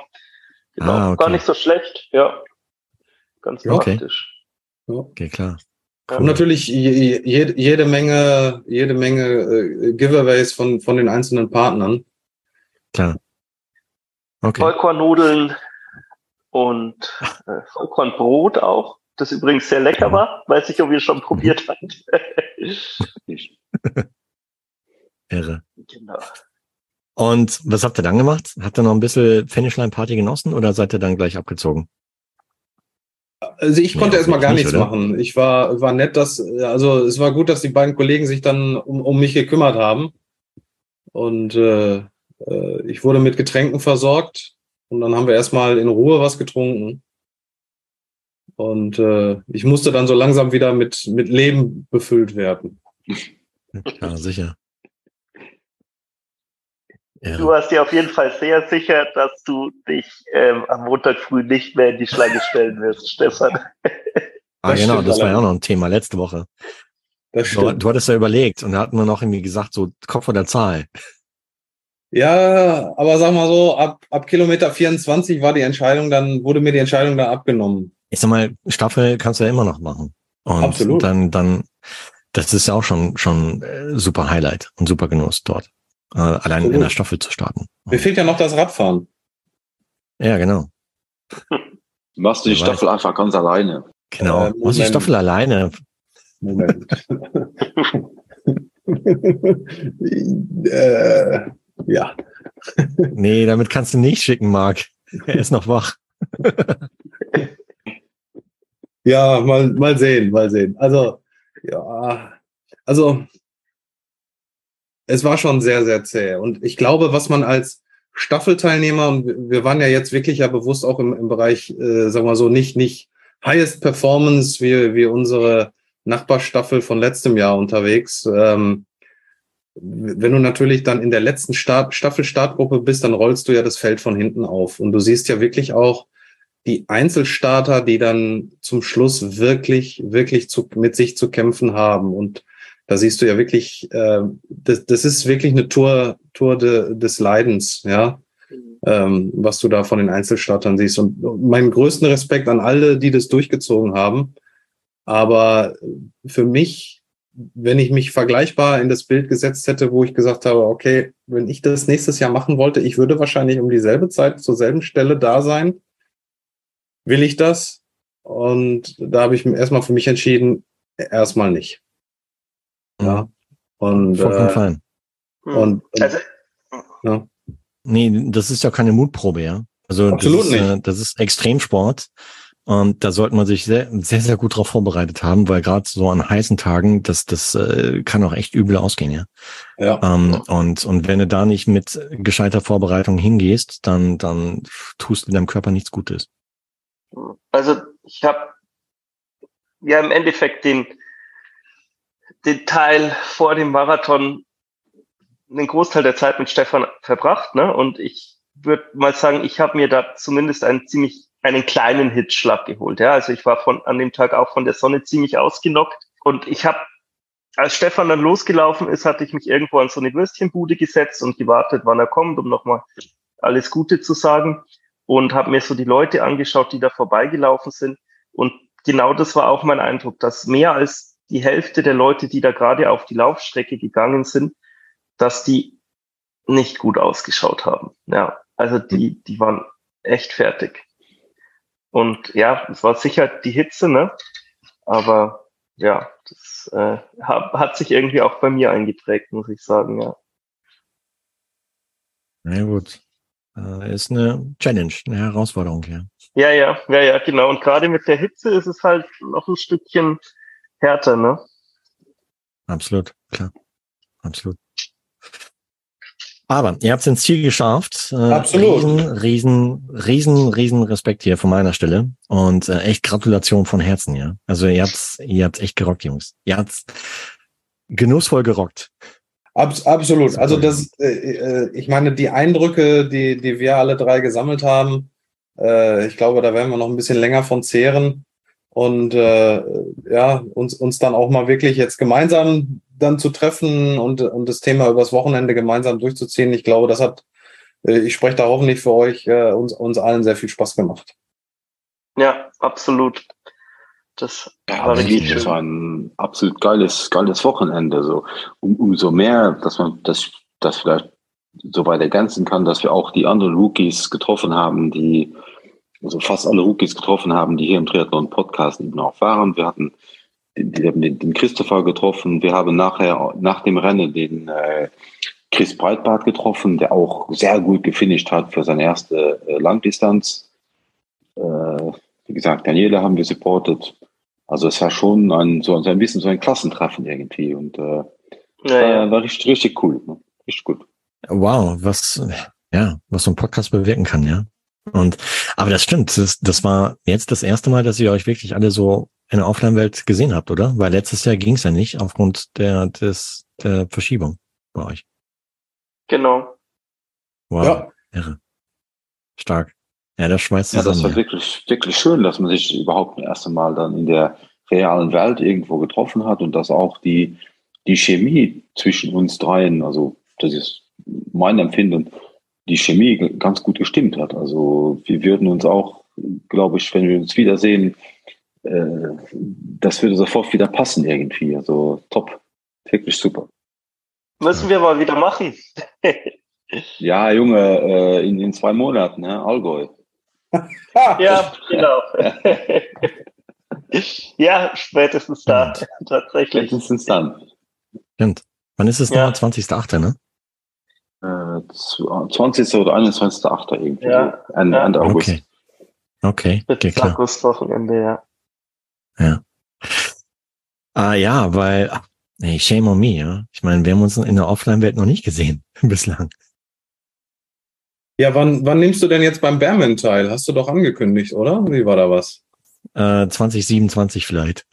genau. Ah, okay. Gar nicht so schlecht, ja. Ganz okay. praktisch. Okay, klar. Cool. Und natürlich je, je, jede Menge, jede Menge äh, Giveaways von, von den einzelnen Partnern. Klar. Okay. Vollkornnudeln und äh, Vollkornbrot auch, das übrigens sehr lecker war, weiß ich, ob ihr schon probiert habt. [laughs] Irre. Genau. Und was habt ihr dann gemacht? Habt ihr noch ein bisschen Finishline-Party genossen oder seid ihr dann gleich abgezogen? Also ich konnte ja, erstmal gar nichts oder? machen. Ich war, war nett, dass, also es war gut, dass die beiden Kollegen sich dann um, um mich gekümmert haben. Und äh, äh ich wurde mit Getränken versorgt und dann haben wir erstmal in Ruhe was getrunken. Und äh, ich musste dann so langsam wieder mit, mit Leben befüllt werden. Ja, sicher. Ja. Du warst dir auf jeden Fall sehr sicher, dass du dich ähm, am Montag früh nicht mehr in die Schlange stellen wirst, [laughs] Stefan. ah, das genau, das war ja auch noch ein Thema letzte Woche. Das du, du hattest ja überlegt und da hatten wir noch irgendwie gesagt, so Kopf oder Zahl. Ja, aber sag mal so, ab, ab Kilometer 24 war die Entscheidung dann, wurde mir die Entscheidung dann abgenommen ich sag mal, Staffel kannst du ja immer noch machen. Und Absolut. dann, dann, das ist ja auch schon, schon äh, super Highlight und super Genuss dort. Äh, allein Absolut. in der Staffel zu starten. Mir fehlt ja noch das Radfahren. Ja, genau. Machst du die Staffel weiß. einfach ganz alleine. Genau. Äh, Machst du die Staffel alleine. Moment. [laughs] äh, ja. nee, damit kannst du nicht schicken, Marc. Er ist noch wach. Ja, mal, mal sehen, mal sehen. Also, ja, also es war schon sehr, sehr zäh. Und ich glaube, was man als Staffelteilnehmer, und wir waren ja jetzt wirklich ja bewusst auch im, im Bereich, äh, sagen wir so, nicht, nicht Highest Performance wie, wie unsere Nachbarstaffel von letztem Jahr unterwegs. Ähm, wenn du natürlich dann in der letzten Start, Staffel-Startgruppe bist, dann rollst du ja das Feld von hinten auf. Und du siehst ja wirklich auch, die Einzelstarter, die dann zum Schluss wirklich, wirklich zu, mit sich zu kämpfen haben. Und da siehst du ja wirklich, äh, das, das ist wirklich eine Tour, Tour de, des Leidens, ja, ähm, was du da von den Einzelstartern siehst. Und meinen größten Respekt an alle, die das durchgezogen haben. Aber für mich, wenn ich mich vergleichbar in das Bild gesetzt hätte, wo ich gesagt habe, okay, wenn ich das nächstes Jahr machen wollte, ich würde wahrscheinlich um dieselbe Zeit zur selben Stelle da sein will ich das? Und da habe ich erstmal für mich entschieden, erstmal nicht. Ja. Und, Vollkommen äh, fein. Hm. Und, und also, ja. Nee, das ist ja keine Mutprobe, ja. Also Absolut das ist, nicht. Äh, das ist Extremsport. Und da sollte man sich sehr, sehr, sehr gut darauf vorbereitet haben, weil gerade so an heißen Tagen, das, das äh, kann auch echt übel ausgehen, ja. ja. Ähm, und, und wenn du da nicht mit gescheiter Vorbereitung hingehst, dann, dann tust du deinem Körper nichts Gutes. Also ich habe ja im Endeffekt den, den Teil vor dem Marathon einen Großteil der Zeit mit Stefan verbracht, ne? Und ich würde mal sagen, ich habe mir da zumindest einen ziemlich einen kleinen Hitzschlag geholt. Ja, also ich war von an dem Tag auch von der Sonne ziemlich ausgenockt und ich habe als Stefan dann losgelaufen ist, hatte ich mich irgendwo an so eine Würstchenbude gesetzt und gewartet, wann er kommt, um nochmal alles Gute zu sagen und habe mir so die Leute angeschaut, die da vorbeigelaufen sind. Und genau das war auch mein Eindruck, dass mehr als die Hälfte der Leute, die da gerade auf die Laufstrecke gegangen sind, dass die nicht gut ausgeschaut haben. Ja, also die, die waren echt fertig. Und ja, es war sicher die Hitze, ne? Aber ja, das äh, hat, sich irgendwie auch bei mir eingeprägt, muss ich sagen, ja. Na gut. Äh, ist eine Challenge, eine Herausforderung, ja. Ja, ja, ja, ja, genau. Und gerade mit der Hitze ist es halt noch ein Stückchen härter, ne? Absolut, klar. Absolut. Aber ihr habt es ins Ziel geschafft. Äh, Absolut. Riesen, riesen, riesen, riesen Respekt hier von meiner Stelle. Und äh, echt Gratulation von Herzen, ja. Also ihr habt's, ihr habt's echt gerockt, Jungs. Ihr habt's genussvoll gerockt. Abs absolut. Also das, äh, äh, ich meine, die Eindrücke, die, die wir alle drei gesammelt haben, äh, ich glaube, da werden wir noch ein bisschen länger von zehren und äh, ja, uns, uns dann auch mal wirklich jetzt gemeinsam dann zu treffen und, und das Thema übers Wochenende gemeinsam durchzuziehen. Ich glaube, das hat, äh, ich spreche da hoffentlich für euch, äh, uns, uns allen sehr viel Spaß gemacht. Ja, absolut. Das ja, war richtig Das war ein absolut geiles, geiles Wochenende. So um, umso mehr, dass man das, das vielleicht so weit ergänzen kann, dass wir auch die anderen Rookies getroffen haben, die also fast alle Rookies getroffen haben, die hier im Triathlon Podcast eben auch waren. Wir hatten den, den, den Christopher getroffen. Wir haben nachher nach dem Rennen den, äh, Chris Breitbart getroffen, der auch sehr gut gefinisht hat für seine erste äh, Langdistanz. Äh, wie gesagt, Daniele haben wir supportet. Also es war schon ein, so, ein bisschen so ein Klassentreffen irgendwie und äh, ja, ja. war richtig, richtig cool. Ne? Richtig gut. Wow, was, ja, was so ein Podcast bewirken kann, ja. Und, aber das stimmt, das, das war jetzt das erste Mal, dass ihr euch wirklich alle so in der Offline-Welt gesehen habt, oder? Weil letztes Jahr ging es ja nicht aufgrund der, des, der Verschiebung bei euch. Genau. Wow. Ja. Irre. Stark. Ja, das schmeißt. Ja, das war wirklich, wirklich schön, dass man sich überhaupt das erste Mal dann in der realen Welt irgendwo getroffen hat und dass auch die, die Chemie zwischen uns dreien, also das ist mein Empfinden, die Chemie ganz gut gestimmt hat. Also wir würden uns auch, glaube ich, wenn wir uns wiedersehen, äh, das würde sofort wieder passen irgendwie. Also top, wirklich super. Müssen wir mal wieder machen. [laughs] ja, Junge, äh, in, in zwei Monaten, ne? Allgäu. [laughs] ja, genau. [laughs] ja, spätestens da, tatsächlich. Spätestens dann. Stimmt. Wann ist es ja. nochmal? 20.8., ne? 20. oder 21.8. irgendwie. Ja. Ende, ja. Ende August. Okay. Okay. okay klar. Augustwochenende, ja. Ja. Ah ja, weil, nee, shame on me, ja. Ich meine, wir haben uns in der Offline-Welt noch nicht gesehen [laughs] bislang. Ja, wann, wann nimmst du denn jetzt beim Bearman teil? Hast du doch angekündigt, oder? Wie war da was? Äh, 2027 vielleicht.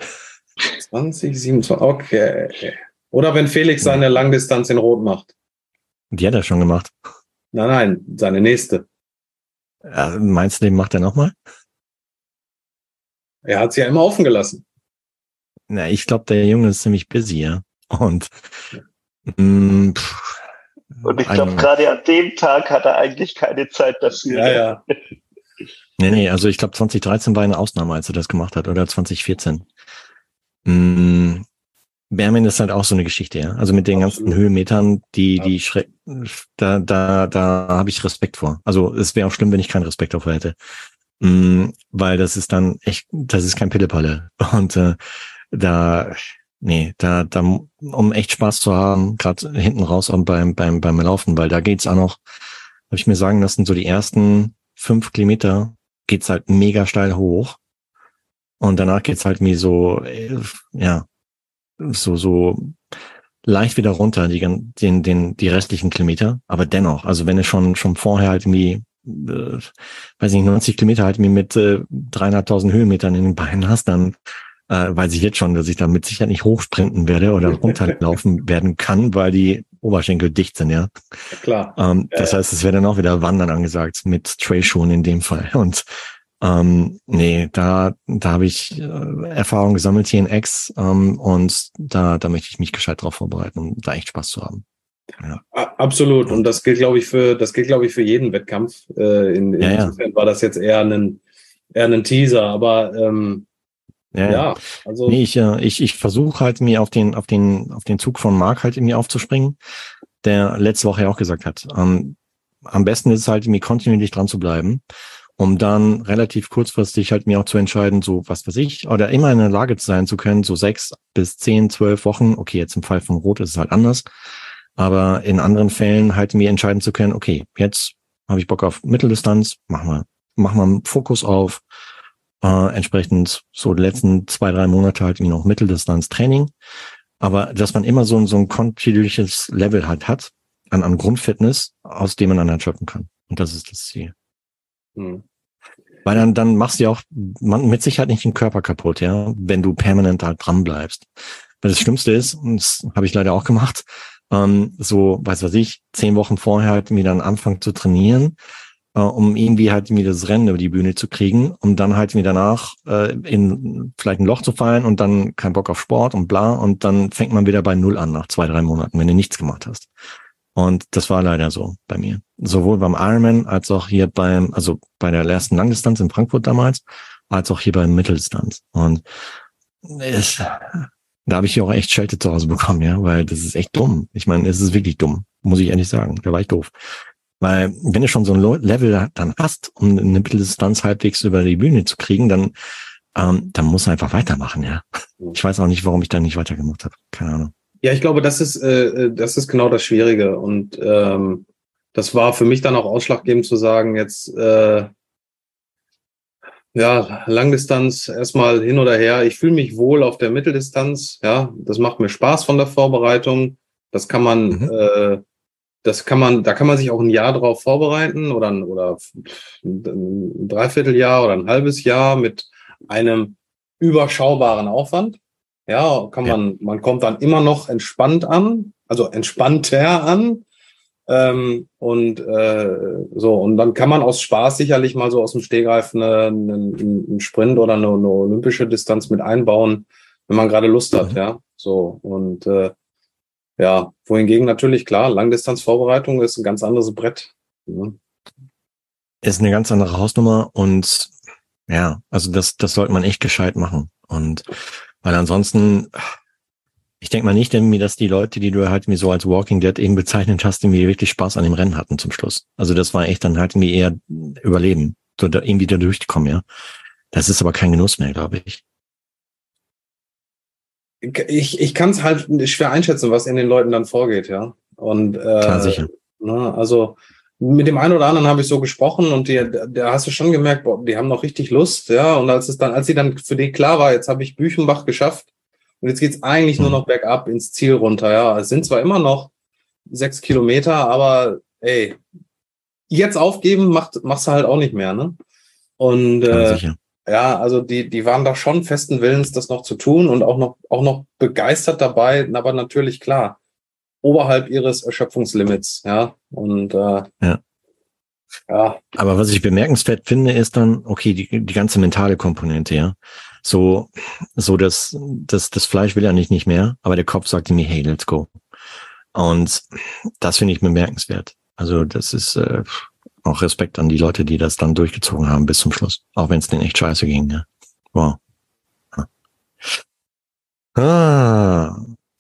2027, okay. Oder wenn Felix seine Langdistanz in Rot macht. Die hat er schon gemacht. Nein, nein, seine nächste. Ja, meinst du, den macht er nochmal? Er hat sie ja immer offen gelassen. Na, ich glaube, der Junge ist ziemlich busy, ja. Und, mh, pff, und ich glaube, gerade an dem Tag hat er eigentlich keine Zeit dafür. Ja, ja. [laughs] nee, nee, also ich glaube, 2013 war eine Ausnahme, als er das gemacht hat, oder 2014. Mh, Berman ist halt auch so eine Geschichte, ja. Also mit den ganzen Höhenmetern, die, die schreck, da, da, da habe ich Respekt vor. Also es wäre auch schlimm, wenn ich keinen Respekt davor hätte. Mm, weil das ist dann echt, das ist kein Pillepalle. [laughs] Und äh, da, nee, da, da, um echt Spaß zu haben, gerade hinten raus und beim, beim, beim Laufen, weil da geht's auch noch, habe ich mir sagen lassen, so die ersten fünf Kilometer geht's halt mega steil hoch. Und danach geht's halt mir so, äh, ja, so, so leicht wieder runter, die, den, den, die restlichen Kilometer. Aber dennoch, also wenn du schon, schon vorher halt irgendwie, äh, weiß ich nicht, 90 Kilometer halt mir mit äh, dreieinhalbtausend Höhenmetern in den Beinen hast, dann äh, weiß ich jetzt schon, dass ich da mit Sicherheit nicht hochsprinten werde oder [laughs] runterlaufen werden kann, weil die Oberschenkel dicht sind, ja. klar. Ähm, das heißt, es wäre dann auch wieder Wandern angesagt mit Trailschuhen in dem Fall. Und ähm, nee, da, da habe ich äh, Erfahrung gesammelt hier in X ähm, und da, da möchte ich mich gescheit drauf vorbereiten, um da echt Spaß zu haben. Ja. Absolut. Und das gilt, glaube ich, für, das gilt, glaube ich, für jeden Wettkampf. Äh, in, in ja, insofern war das jetzt eher ein, eher ein Teaser, aber ähm, ja, ja, also. Nee, ich, äh, ich, ich versuche halt mir auf den, auf den, auf den Zug von Mark halt irgendwie aufzuspringen, der letzte Woche ja auch gesagt hat. Ähm, am besten ist es halt, mir kontinuierlich dran zu bleiben um dann relativ kurzfristig halt mir auch zu entscheiden, so was weiß ich, oder immer in der Lage sein zu können, so sechs bis zehn, zwölf Wochen, okay, jetzt im Fall von Rot ist es halt anders, aber in anderen Fällen halt mir entscheiden zu können, okay, jetzt habe ich Bock auf Mitteldistanz, mach mal, mach mal Fokus auf, äh, entsprechend so die letzten zwei, drei Monate halt wie noch Mitteldistanz Training, aber dass man immer so, so ein kontinuierliches Level halt hat an, an Grundfitness, aus dem man dann halt schöpfen kann. Und das ist das Ziel. Mhm. Weil dann, dann machst du ja auch man, mit Sicherheit nicht den Körper kaputt, ja, wenn du permanent da dran bleibst. Weil das Schlimmste ist, und das habe ich leider auch gemacht, ähm, so, weiß was ich, zehn Wochen vorher halt wieder anfangen zu trainieren, äh, um irgendwie halt wieder das Rennen über die Bühne zu kriegen, um dann halt wieder danach äh, in vielleicht ein Loch zu fallen und dann kein Bock auf Sport und bla und dann fängt man wieder bei Null an nach zwei, drei Monaten, wenn du nichts gemacht hast. Und das war leider so bei mir. Sowohl beim Ironman als auch hier beim, also bei der ersten Langdistanz in Frankfurt damals, als auch hier beim Mitteldistanz. Und es, da habe ich auch echt Schelte zu Hause bekommen, ja, weil das ist echt dumm. Ich meine, es ist wirklich dumm, muss ich ehrlich sagen. Da war ich doof. Weil wenn du schon so ein Level dann hast, um eine Mitteldistanz halbwegs über die Bühne zu kriegen, dann, ähm, dann musst du einfach weitermachen, ja. Ich weiß auch nicht, warum ich da nicht weitergemacht habe. Keine Ahnung. Ja, ich glaube, das ist, äh, äh, das ist genau das Schwierige. Und ähm, das war für mich dann auch ausschlaggebend zu sagen, jetzt äh, ja, Langdistanz erstmal hin oder her. Ich fühle mich wohl auf der Mitteldistanz. Ja, das macht mir Spaß von der Vorbereitung. Das kann man, mhm. äh, das kann man, da kann man sich auch ein Jahr drauf vorbereiten oder ein, oder ein Dreivierteljahr oder ein halbes Jahr mit einem überschaubaren Aufwand. Ja, kann man, ja. man kommt dann immer noch entspannt an, also entspannter an. Ähm, und äh, so, und dann kann man aus Spaß sicherlich mal so aus dem Stehgreif einen, einen Sprint oder eine, eine, olympische Distanz mit einbauen, wenn man gerade Lust hat, mhm. ja. So, und äh, ja, wohingegen natürlich klar, Langdistanzvorbereitung ist ein ganz anderes Brett. Ne? Ist eine ganz andere Hausnummer und ja, also das, das sollte man echt gescheit machen. Und weil ansonsten, ich denke mal nicht irgendwie, dass die Leute, die du halt mir so als Walking Dead eben bezeichnet hast, irgendwie wirklich Spaß an dem Rennen hatten zum Schluss. Also das war echt dann halt irgendwie eher Überleben, so da irgendwie da durchkommen, ja. Das ist aber kein Genuss mehr, glaube ich. Ich, ich kann es halt schwer einschätzen, was in den Leuten dann vorgeht, ja. Und äh, Klar, sicher. Ne, also mit dem einen oder anderen habe ich so gesprochen und die, da hast du schon gemerkt, boah, die haben noch richtig Lust, ja. Und als es dann, als sie dann für die klar war, jetzt habe ich Büchenbach geschafft, und jetzt geht's eigentlich nur mhm. noch bergab ins Ziel runter. Ja, es sind zwar immer noch sechs Kilometer, aber ey, jetzt aufgeben macht, machst du halt auch nicht mehr, ne? Und äh, ja, also die, die waren da schon festen Willens, das noch zu tun und auch noch, auch noch begeistert dabei, aber natürlich klar, oberhalb ihres Erschöpfungslimits, ja. Und äh, ja. Ja. Aber was ich bemerkenswert finde, ist dann, okay, die, die ganze mentale Komponente, ja. So, so das, das, das Fleisch will ja nicht, nicht mehr, aber der Kopf sagte mir, hey, let's go. Und das finde ich bemerkenswert. Also das ist äh, auch Respekt an die Leute, die das dann durchgezogen haben bis zum Schluss. Auch wenn es denen echt scheiße ging, ja. Wow. Ah,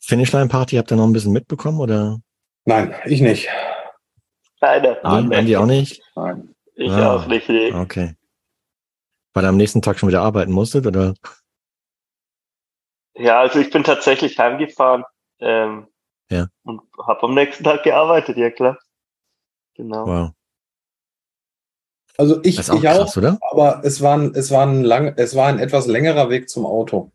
Finishline Party habt ihr noch ein bisschen mitbekommen oder? Nein, ich nicht. Leider. Ah, die auch nicht? Nein. Ich ah, auch nicht. Nee. Okay. Weil ihr am nächsten Tag schon wieder arbeiten musstet, oder? Ja, also ich bin tatsächlich heimgefahren ähm, ja. und habe am nächsten Tag gearbeitet, ja klar. Genau. Wow. Also ich, auch ich krass, auch, oder? aber es war, ein, es, war ein lang, es war ein etwas längerer Weg zum Auto.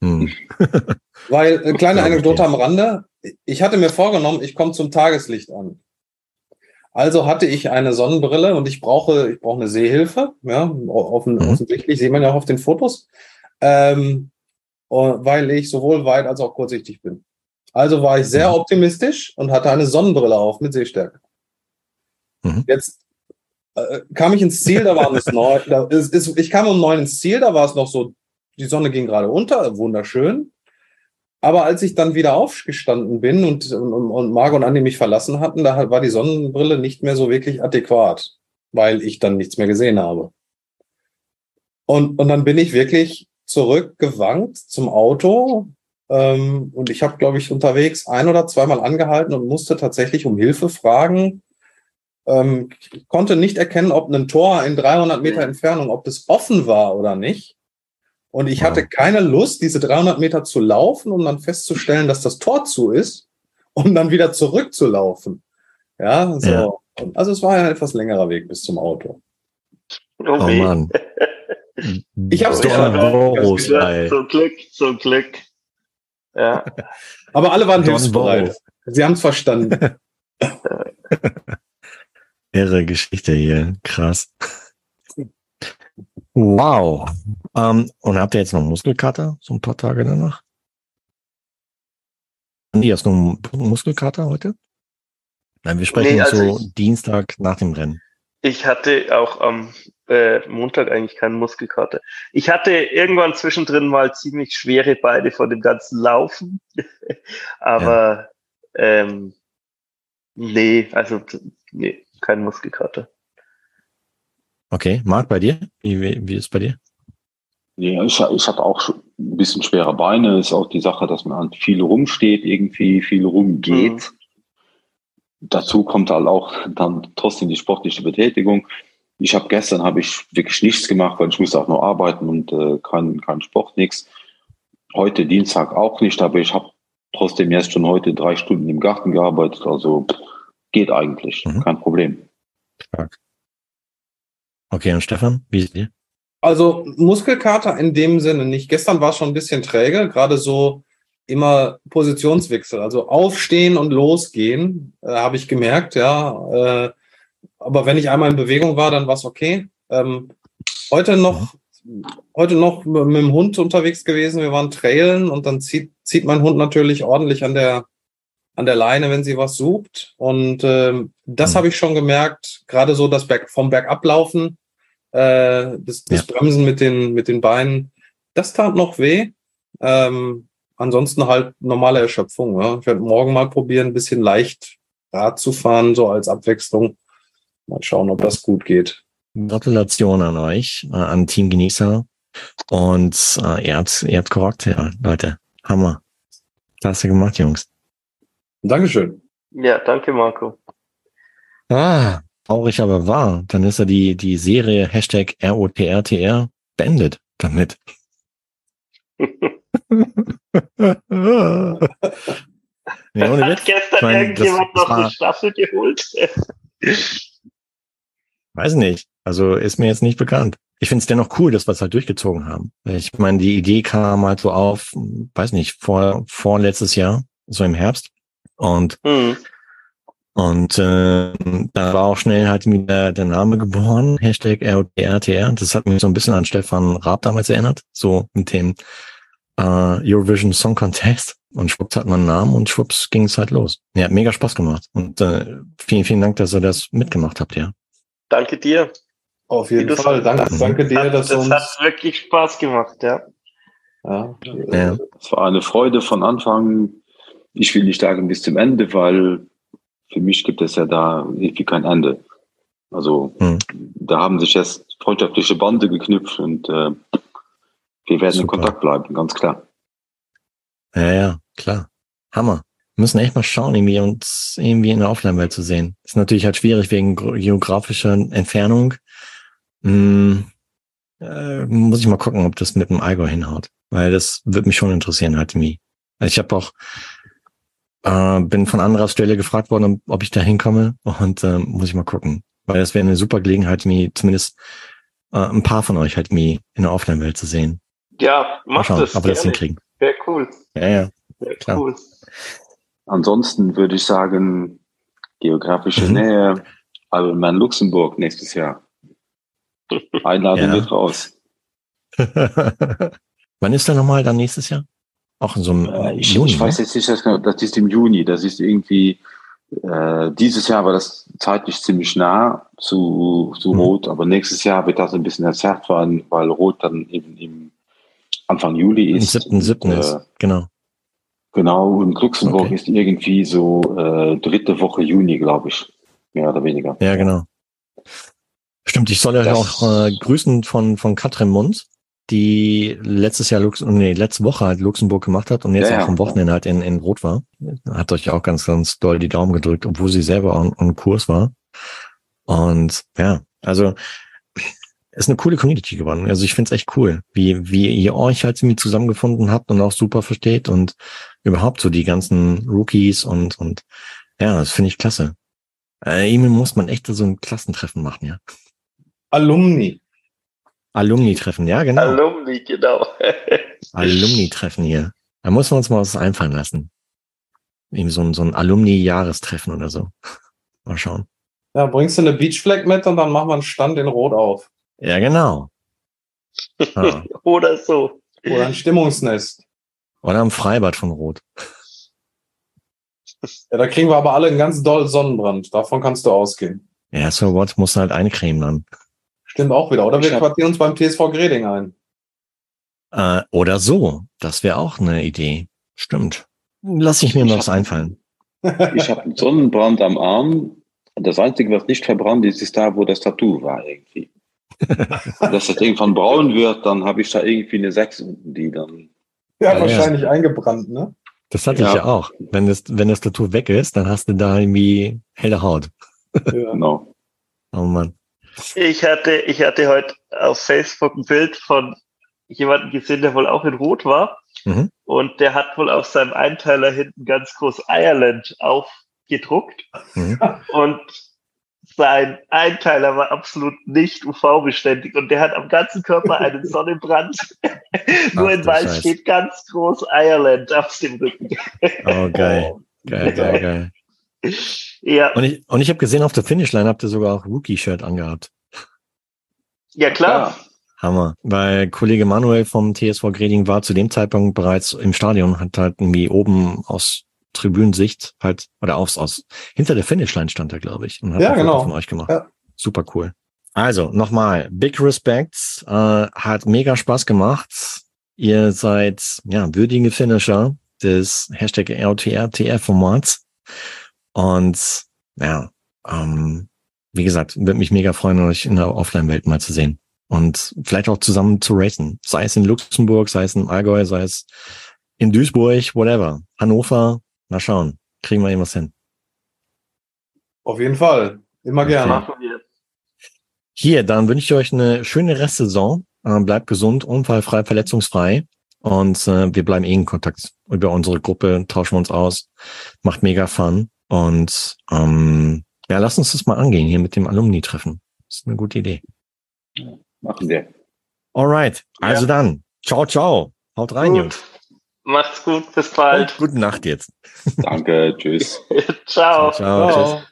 Hm. [laughs] [laughs] Weil, äh, kleine Anekdote am Rande, ich hatte mir vorgenommen, ich komme zum Tageslicht an. Also hatte ich eine Sonnenbrille und ich brauche, ich brauche eine Sehhilfe, ja, offen, mhm. offensichtlich, sieht man ja auch auf den Fotos, ähm, weil ich sowohl weit als auch kurzsichtig bin. Also war ich sehr mhm. optimistisch und hatte eine Sonnenbrille auf mit Sehstärke. Mhm. Jetzt äh, kam ich ins Ziel, da war es [laughs] neu, da ist, ist, ich kam um neun ins Ziel, da war es noch so, die Sonne ging gerade unter, wunderschön. Aber als ich dann wieder aufgestanden bin und, und, und Margot und Andi mich verlassen hatten, da war die Sonnenbrille nicht mehr so wirklich adäquat, weil ich dann nichts mehr gesehen habe. Und, und dann bin ich wirklich zurückgewankt zum Auto. Ähm, und ich habe, glaube ich, unterwegs ein oder zweimal angehalten und musste tatsächlich um Hilfe fragen. Ähm, ich konnte nicht erkennen, ob ein Tor in 300 Meter Entfernung, ob das offen war oder nicht. Und ich hatte keine Lust, diese 300 Meter zu laufen, um dann festzustellen, dass das Tor zu ist, um dann wieder zurückzulaufen. Ja, so. Ja. Also es war ein etwas längerer Weg bis zum Auto. Oh, oh Mann. Ich habe es geschafft. Zum Glück, zum Glück. Ja. [laughs] Aber alle waren hilfsbereit. Sie haben es verstanden. [laughs] Irre Geschichte hier. Krass. Wow. Ähm, und habt ihr jetzt noch Muskelkater, so ein paar Tage danach? Nee, hast du noch Muskelkater heute? Nein, wir sprechen nee, also so ich, Dienstag nach dem Rennen. Ich hatte auch am äh, Montag eigentlich keinen Muskelkater. Ich hatte irgendwann zwischendrin mal ziemlich schwere Beine von dem ganzen Laufen. [laughs] Aber ja. ähm, nee, also nee, kein Muskelkater. Okay, Marc, bei dir? Wie, wie, ist bei dir? Ja, ich, ich hatte auch ein bisschen schwere Beine. Ist auch die Sache, dass man halt viel rumsteht, irgendwie viel rumgeht. Mhm. Dazu kommt halt auch dann trotzdem die sportliche Betätigung. Ich habe gestern habe ich wirklich nichts gemacht, weil ich musste auch nur arbeiten und äh, kein, kein Sport, nichts. Heute Dienstag auch nicht, aber ich habe trotzdem erst schon heute drei Stunden im Garten gearbeitet. Also geht eigentlich, mhm. kein Problem. Stark. Okay, und Stefan, wie ist dir? Also Muskelkater in dem Sinne nicht. Gestern war es schon ein bisschen träge, gerade so immer Positionswechsel, also aufstehen und losgehen, äh, habe ich gemerkt, ja. Äh, aber wenn ich einmal in Bewegung war, dann war es okay. Ähm, heute noch, heute noch mit dem Hund unterwegs gewesen. Wir waren trailen und dann zieht, zieht mein Hund natürlich ordentlich an der, an der Leine, wenn sie was sucht. Und ähm, das mhm. habe ich schon gemerkt, gerade so das Berg, vom Bergablaufen, äh, das, das ja. Bremsen mit den, mit den Beinen, das tat noch weh. Ähm, ansonsten halt normale Erschöpfung. Ja. Ich werde morgen mal probieren, ein bisschen leicht Rad zu fahren, so als Abwechslung. Mal schauen, ob das gut geht. Gratulation an euch, äh, an Team Genießer. Und äh, ihr habt ihr habt gerockt, ja, Leute. Hammer. Klasse gemacht, Jungs. Dankeschön. Ja, danke, Marco. Ah, traurig aber wahr. Dann ist ja die, die Serie Hashtag ROTRTR beendet damit. [laughs] ja, Hat gestern ich mein, irgendjemand noch eine Staffel geholt? [laughs] Weiß nicht. Also ist mir jetzt nicht bekannt. Ich finde es dennoch cool, dass wir es halt durchgezogen haben. Ich meine, die Idee kam halt so auf, weiß nicht, vor, vor letztes Jahr, so im Herbst. Und, mhm. Und äh, da war auch schnell halt wieder der Name geboren, Hashtag RTR. Das hat mich so ein bisschen an Stefan Raab damals erinnert, so mit dem äh, Eurovision Song Contest. Und schwupps hat man einen Namen und schwupps ging es halt los. Ja, hat mega Spaß gemacht. Und äh, vielen, vielen Dank, dass ihr das mitgemacht habt, ja. Danke dir. Auf jeden Fall. Danke, das, danke dir, dass das uns. Das hat wirklich Spaß gemacht, ja. Ja, ja. Es war eine Freude von Anfang. Ich will nicht sagen bis zum Ende, weil für mich gibt es ja da irgendwie kein Ende. Also hm. da haben sich jetzt freundschaftliche Bande geknüpft und äh, wir werden Super. in Kontakt bleiben, ganz klar. Ja, ja, klar. Hammer müssen echt mal schauen, irgendwie uns irgendwie in der Offline-Welt zu sehen. Ist natürlich halt schwierig wegen geografischer Entfernung. Hm, äh, muss ich mal gucken, ob das mit dem Allgäu hinhaut. Weil das wird mich schon interessieren, halt irgendwie. Also ich habe auch, äh, bin von anderer Stelle gefragt worden, ob ich da hinkomme und äh, muss ich mal gucken. Weil das wäre eine super Gelegenheit, mir zumindest äh, ein paar von euch halt mir in der Offline-Welt zu sehen. Ja, mach schauen, das. Ob wir das hinkriegen. Wäre cool. Ja, ja. Wäre cool. Ansonsten würde ich sagen, geografische mhm. Nähe, Alman Luxemburg nächstes Jahr. [laughs] Einladung ja. wird raus. [laughs] Wann ist der nochmal dann nächstes Jahr? Auch in so einem äh, ich, Juni? Ich weiß ne? jetzt nicht, das ist im Juni. Das ist irgendwie, äh, dieses Jahr war das zeitlich ziemlich nah zu, zu mhm. Rot, aber nächstes Jahr wird das ein bisschen erzerrt werden, weil Rot dann eben im Anfang Juli ist. Am 7. 7. Und, äh, ist, genau. Genau, und Luxemburg okay. ist irgendwie so äh, dritte Woche Juni, glaube ich. Mehr oder weniger. Ja, genau. Stimmt, ich soll ja auch äh, grüßen von, von Katrin Mund, die letztes Jahr Lux nee, letzte Woche halt Luxemburg gemacht hat und jetzt ja, auch am Wochenende halt in, in Rot war. Hat euch auch ganz, ganz doll die Daumen gedrückt, obwohl sie selber on, on Kurs war. Und ja, also ist eine coole Community geworden. Also ich finde es echt cool, wie, wie ihr euch halt irgendwie zusammengefunden habt und auch super versteht und überhaupt so die ganzen Rookies und, und ja, das finde ich klasse. Äh, irgendwie muss man echt so ein Klassentreffen machen, ja. Alumni. Alumni-Treffen, ja, genau. Alumni, genau. [laughs] Alumni-Treffen hier. Da muss man uns mal was einfallen lassen. Irgendwie so ein, so ein Alumni-Jahrestreffen oder so. [laughs] Mal schauen. Ja, bringst du eine Beachflag mit und dann machen wir einen Stand in Rot auf. Ja, genau. Ah. [laughs] Oder so. Oder ein Stimmungsnest. Oder am Freibad von Rot. Ja, da kriegen wir aber alle einen ganz doll Sonnenbrand. Davon kannst du ausgehen. Ja, so what, muss halt eincremen dann. Stimmt auch wieder. Oder wir quartieren uns beim TSV Greding ein. Äh, oder so. Das wäre auch eine Idee. Stimmt. Lass ich mir noch was einfallen. [laughs] Ich habe einen Sonnenbrand am Arm. Das Einzige, was nicht verbrannt ist, ist da, wo das Tattoo war irgendwie. [laughs] Dass das irgendwann braun wird, dann habe ich da irgendwie eine 6 unten, die dann. Ja, ja wahrscheinlich ja. eingebrannt, ne? Das hatte ja. ich ja auch. Wenn das, wenn das Tattoo weg ist, dann hast du da irgendwie helle Haut. Ja. genau. Oh Mann. Ich hatte, ich hatte heute auf Facebook ein Bild von jemandem gesehen, der wohl auch in Rot war. Mhm. Und der hat wohl auf seinem Einteiler hinten ganz groß Ireland aufgedruckt. Mhm. Und sein Einteiler war absolut nicht UV-beständig und der hat am ganzen Körper einen Sonnenbrand. [laughs] Nur Ach, in Weiß steht ganz groß Ireland auf dem Rücken. Oh, geil. [laughs] Geil, geil, geil. [laughs] Ja. Und ich, und ich habe gesehen, auf der Finishline habt ihr sogar auch Rookie-Shirt angehabt. Ja, klar. Hammer. Weil Kollege Manuel vom TSV Greding war zu dem Zeitpunkt bereits im Stadion, hat halt irgendwie oben aus Tribünensicht halt, oder aufs, aus, hinter der Finishline stand er, glaube ich, und hat ja, genau. von euch gemacht. Ja. Super cool. Also, nochmal, Big Respects, äh, hat mega Spaß gemacht. Ihr seid, ja, würdige Finisher des Hashtag ROTR-TR-Formats. Und, ja, ähm, wie gesagt, würde mich mega freuen, euch in der Offline-Welt mal zu sehen. Und vielleicht auch zusammen zu racen. Sei es in Luxemburg, sei es in Allgäu, sei es in Duisburg, whatever. Hannover, Mal schauen. Kriegen wir irgendwas hin. Auf jeden Fall. Immer gerne. Hier, dann wünsche ich euch eine schöne Restsaison. Äh, bleibt gesund, unfallfrei, verletzungsfrei. Und äh, wir bleiben eh in Kontakt über unsere Gruppe, tauschen wir uns aus. Macht mega Fun. Und ähm, ja, lass uns das mal angehen hier mit dem Alumni-Treffen. Das ist eine gute Idee. Machen wir. Alright. Also ja. dann. Ciao, ciao. Haut rein, Gut. Jungs. Macht's gut, bis bald. Und gute Nacht jetzt. Danke, tschüss. [laughs] ciao. ciao, ciao. ciao.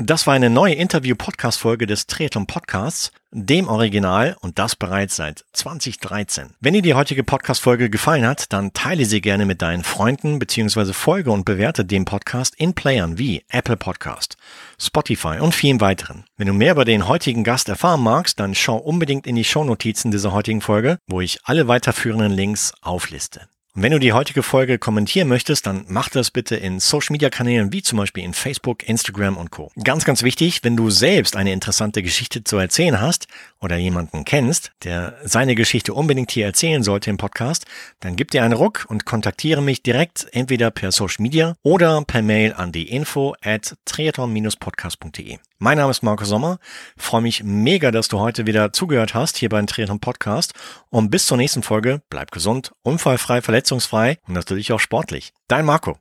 Das war eine neue Interview-Podcast-Folge des Triathlon Podcasts, dem Original und das bereits seit 2013. Wenn dir die heutige Podcast-Folge gefallen hat, dann teile sie gerne mit deinen Freunden bzw. folge und bewerte den Podcast in Playern wie Apple Podcast, Spotify und vielen weiteren. Wenn du mehr über den heutigen Gast erfahren magst, dann schau unbedingt in die Shownotizen dieser heutigen Folge, wo ich alle weiterführenden Links aufliste. Wenn du die heutige Folge kommentieren möchtest, dann mach das bitte in Social Media Kanälen wie zum Beispiel in Facebook, Instagram und Co. Ganz, ganz wichtig, wenn du selbst eine interessante Geschichte zu erzählen hast oder jemanden kennst, der seine Geschichte unbedingt hier erzählen sollte im Podcast, dann gib dir einen Ruck und kontaktiere mich direkt entweder per Social Media oder per Mail an die info at triathlon-podcast.de. Mein Name ist Marco Sommer. freue mich mega, dass du heute wieder zugehört hast hier beim Triathlon Podcast. Und bis zur nächsten Folge bleib gesund, unfallfrei, verletzungsfrei und natürlich auch sportlich. Dein Marco.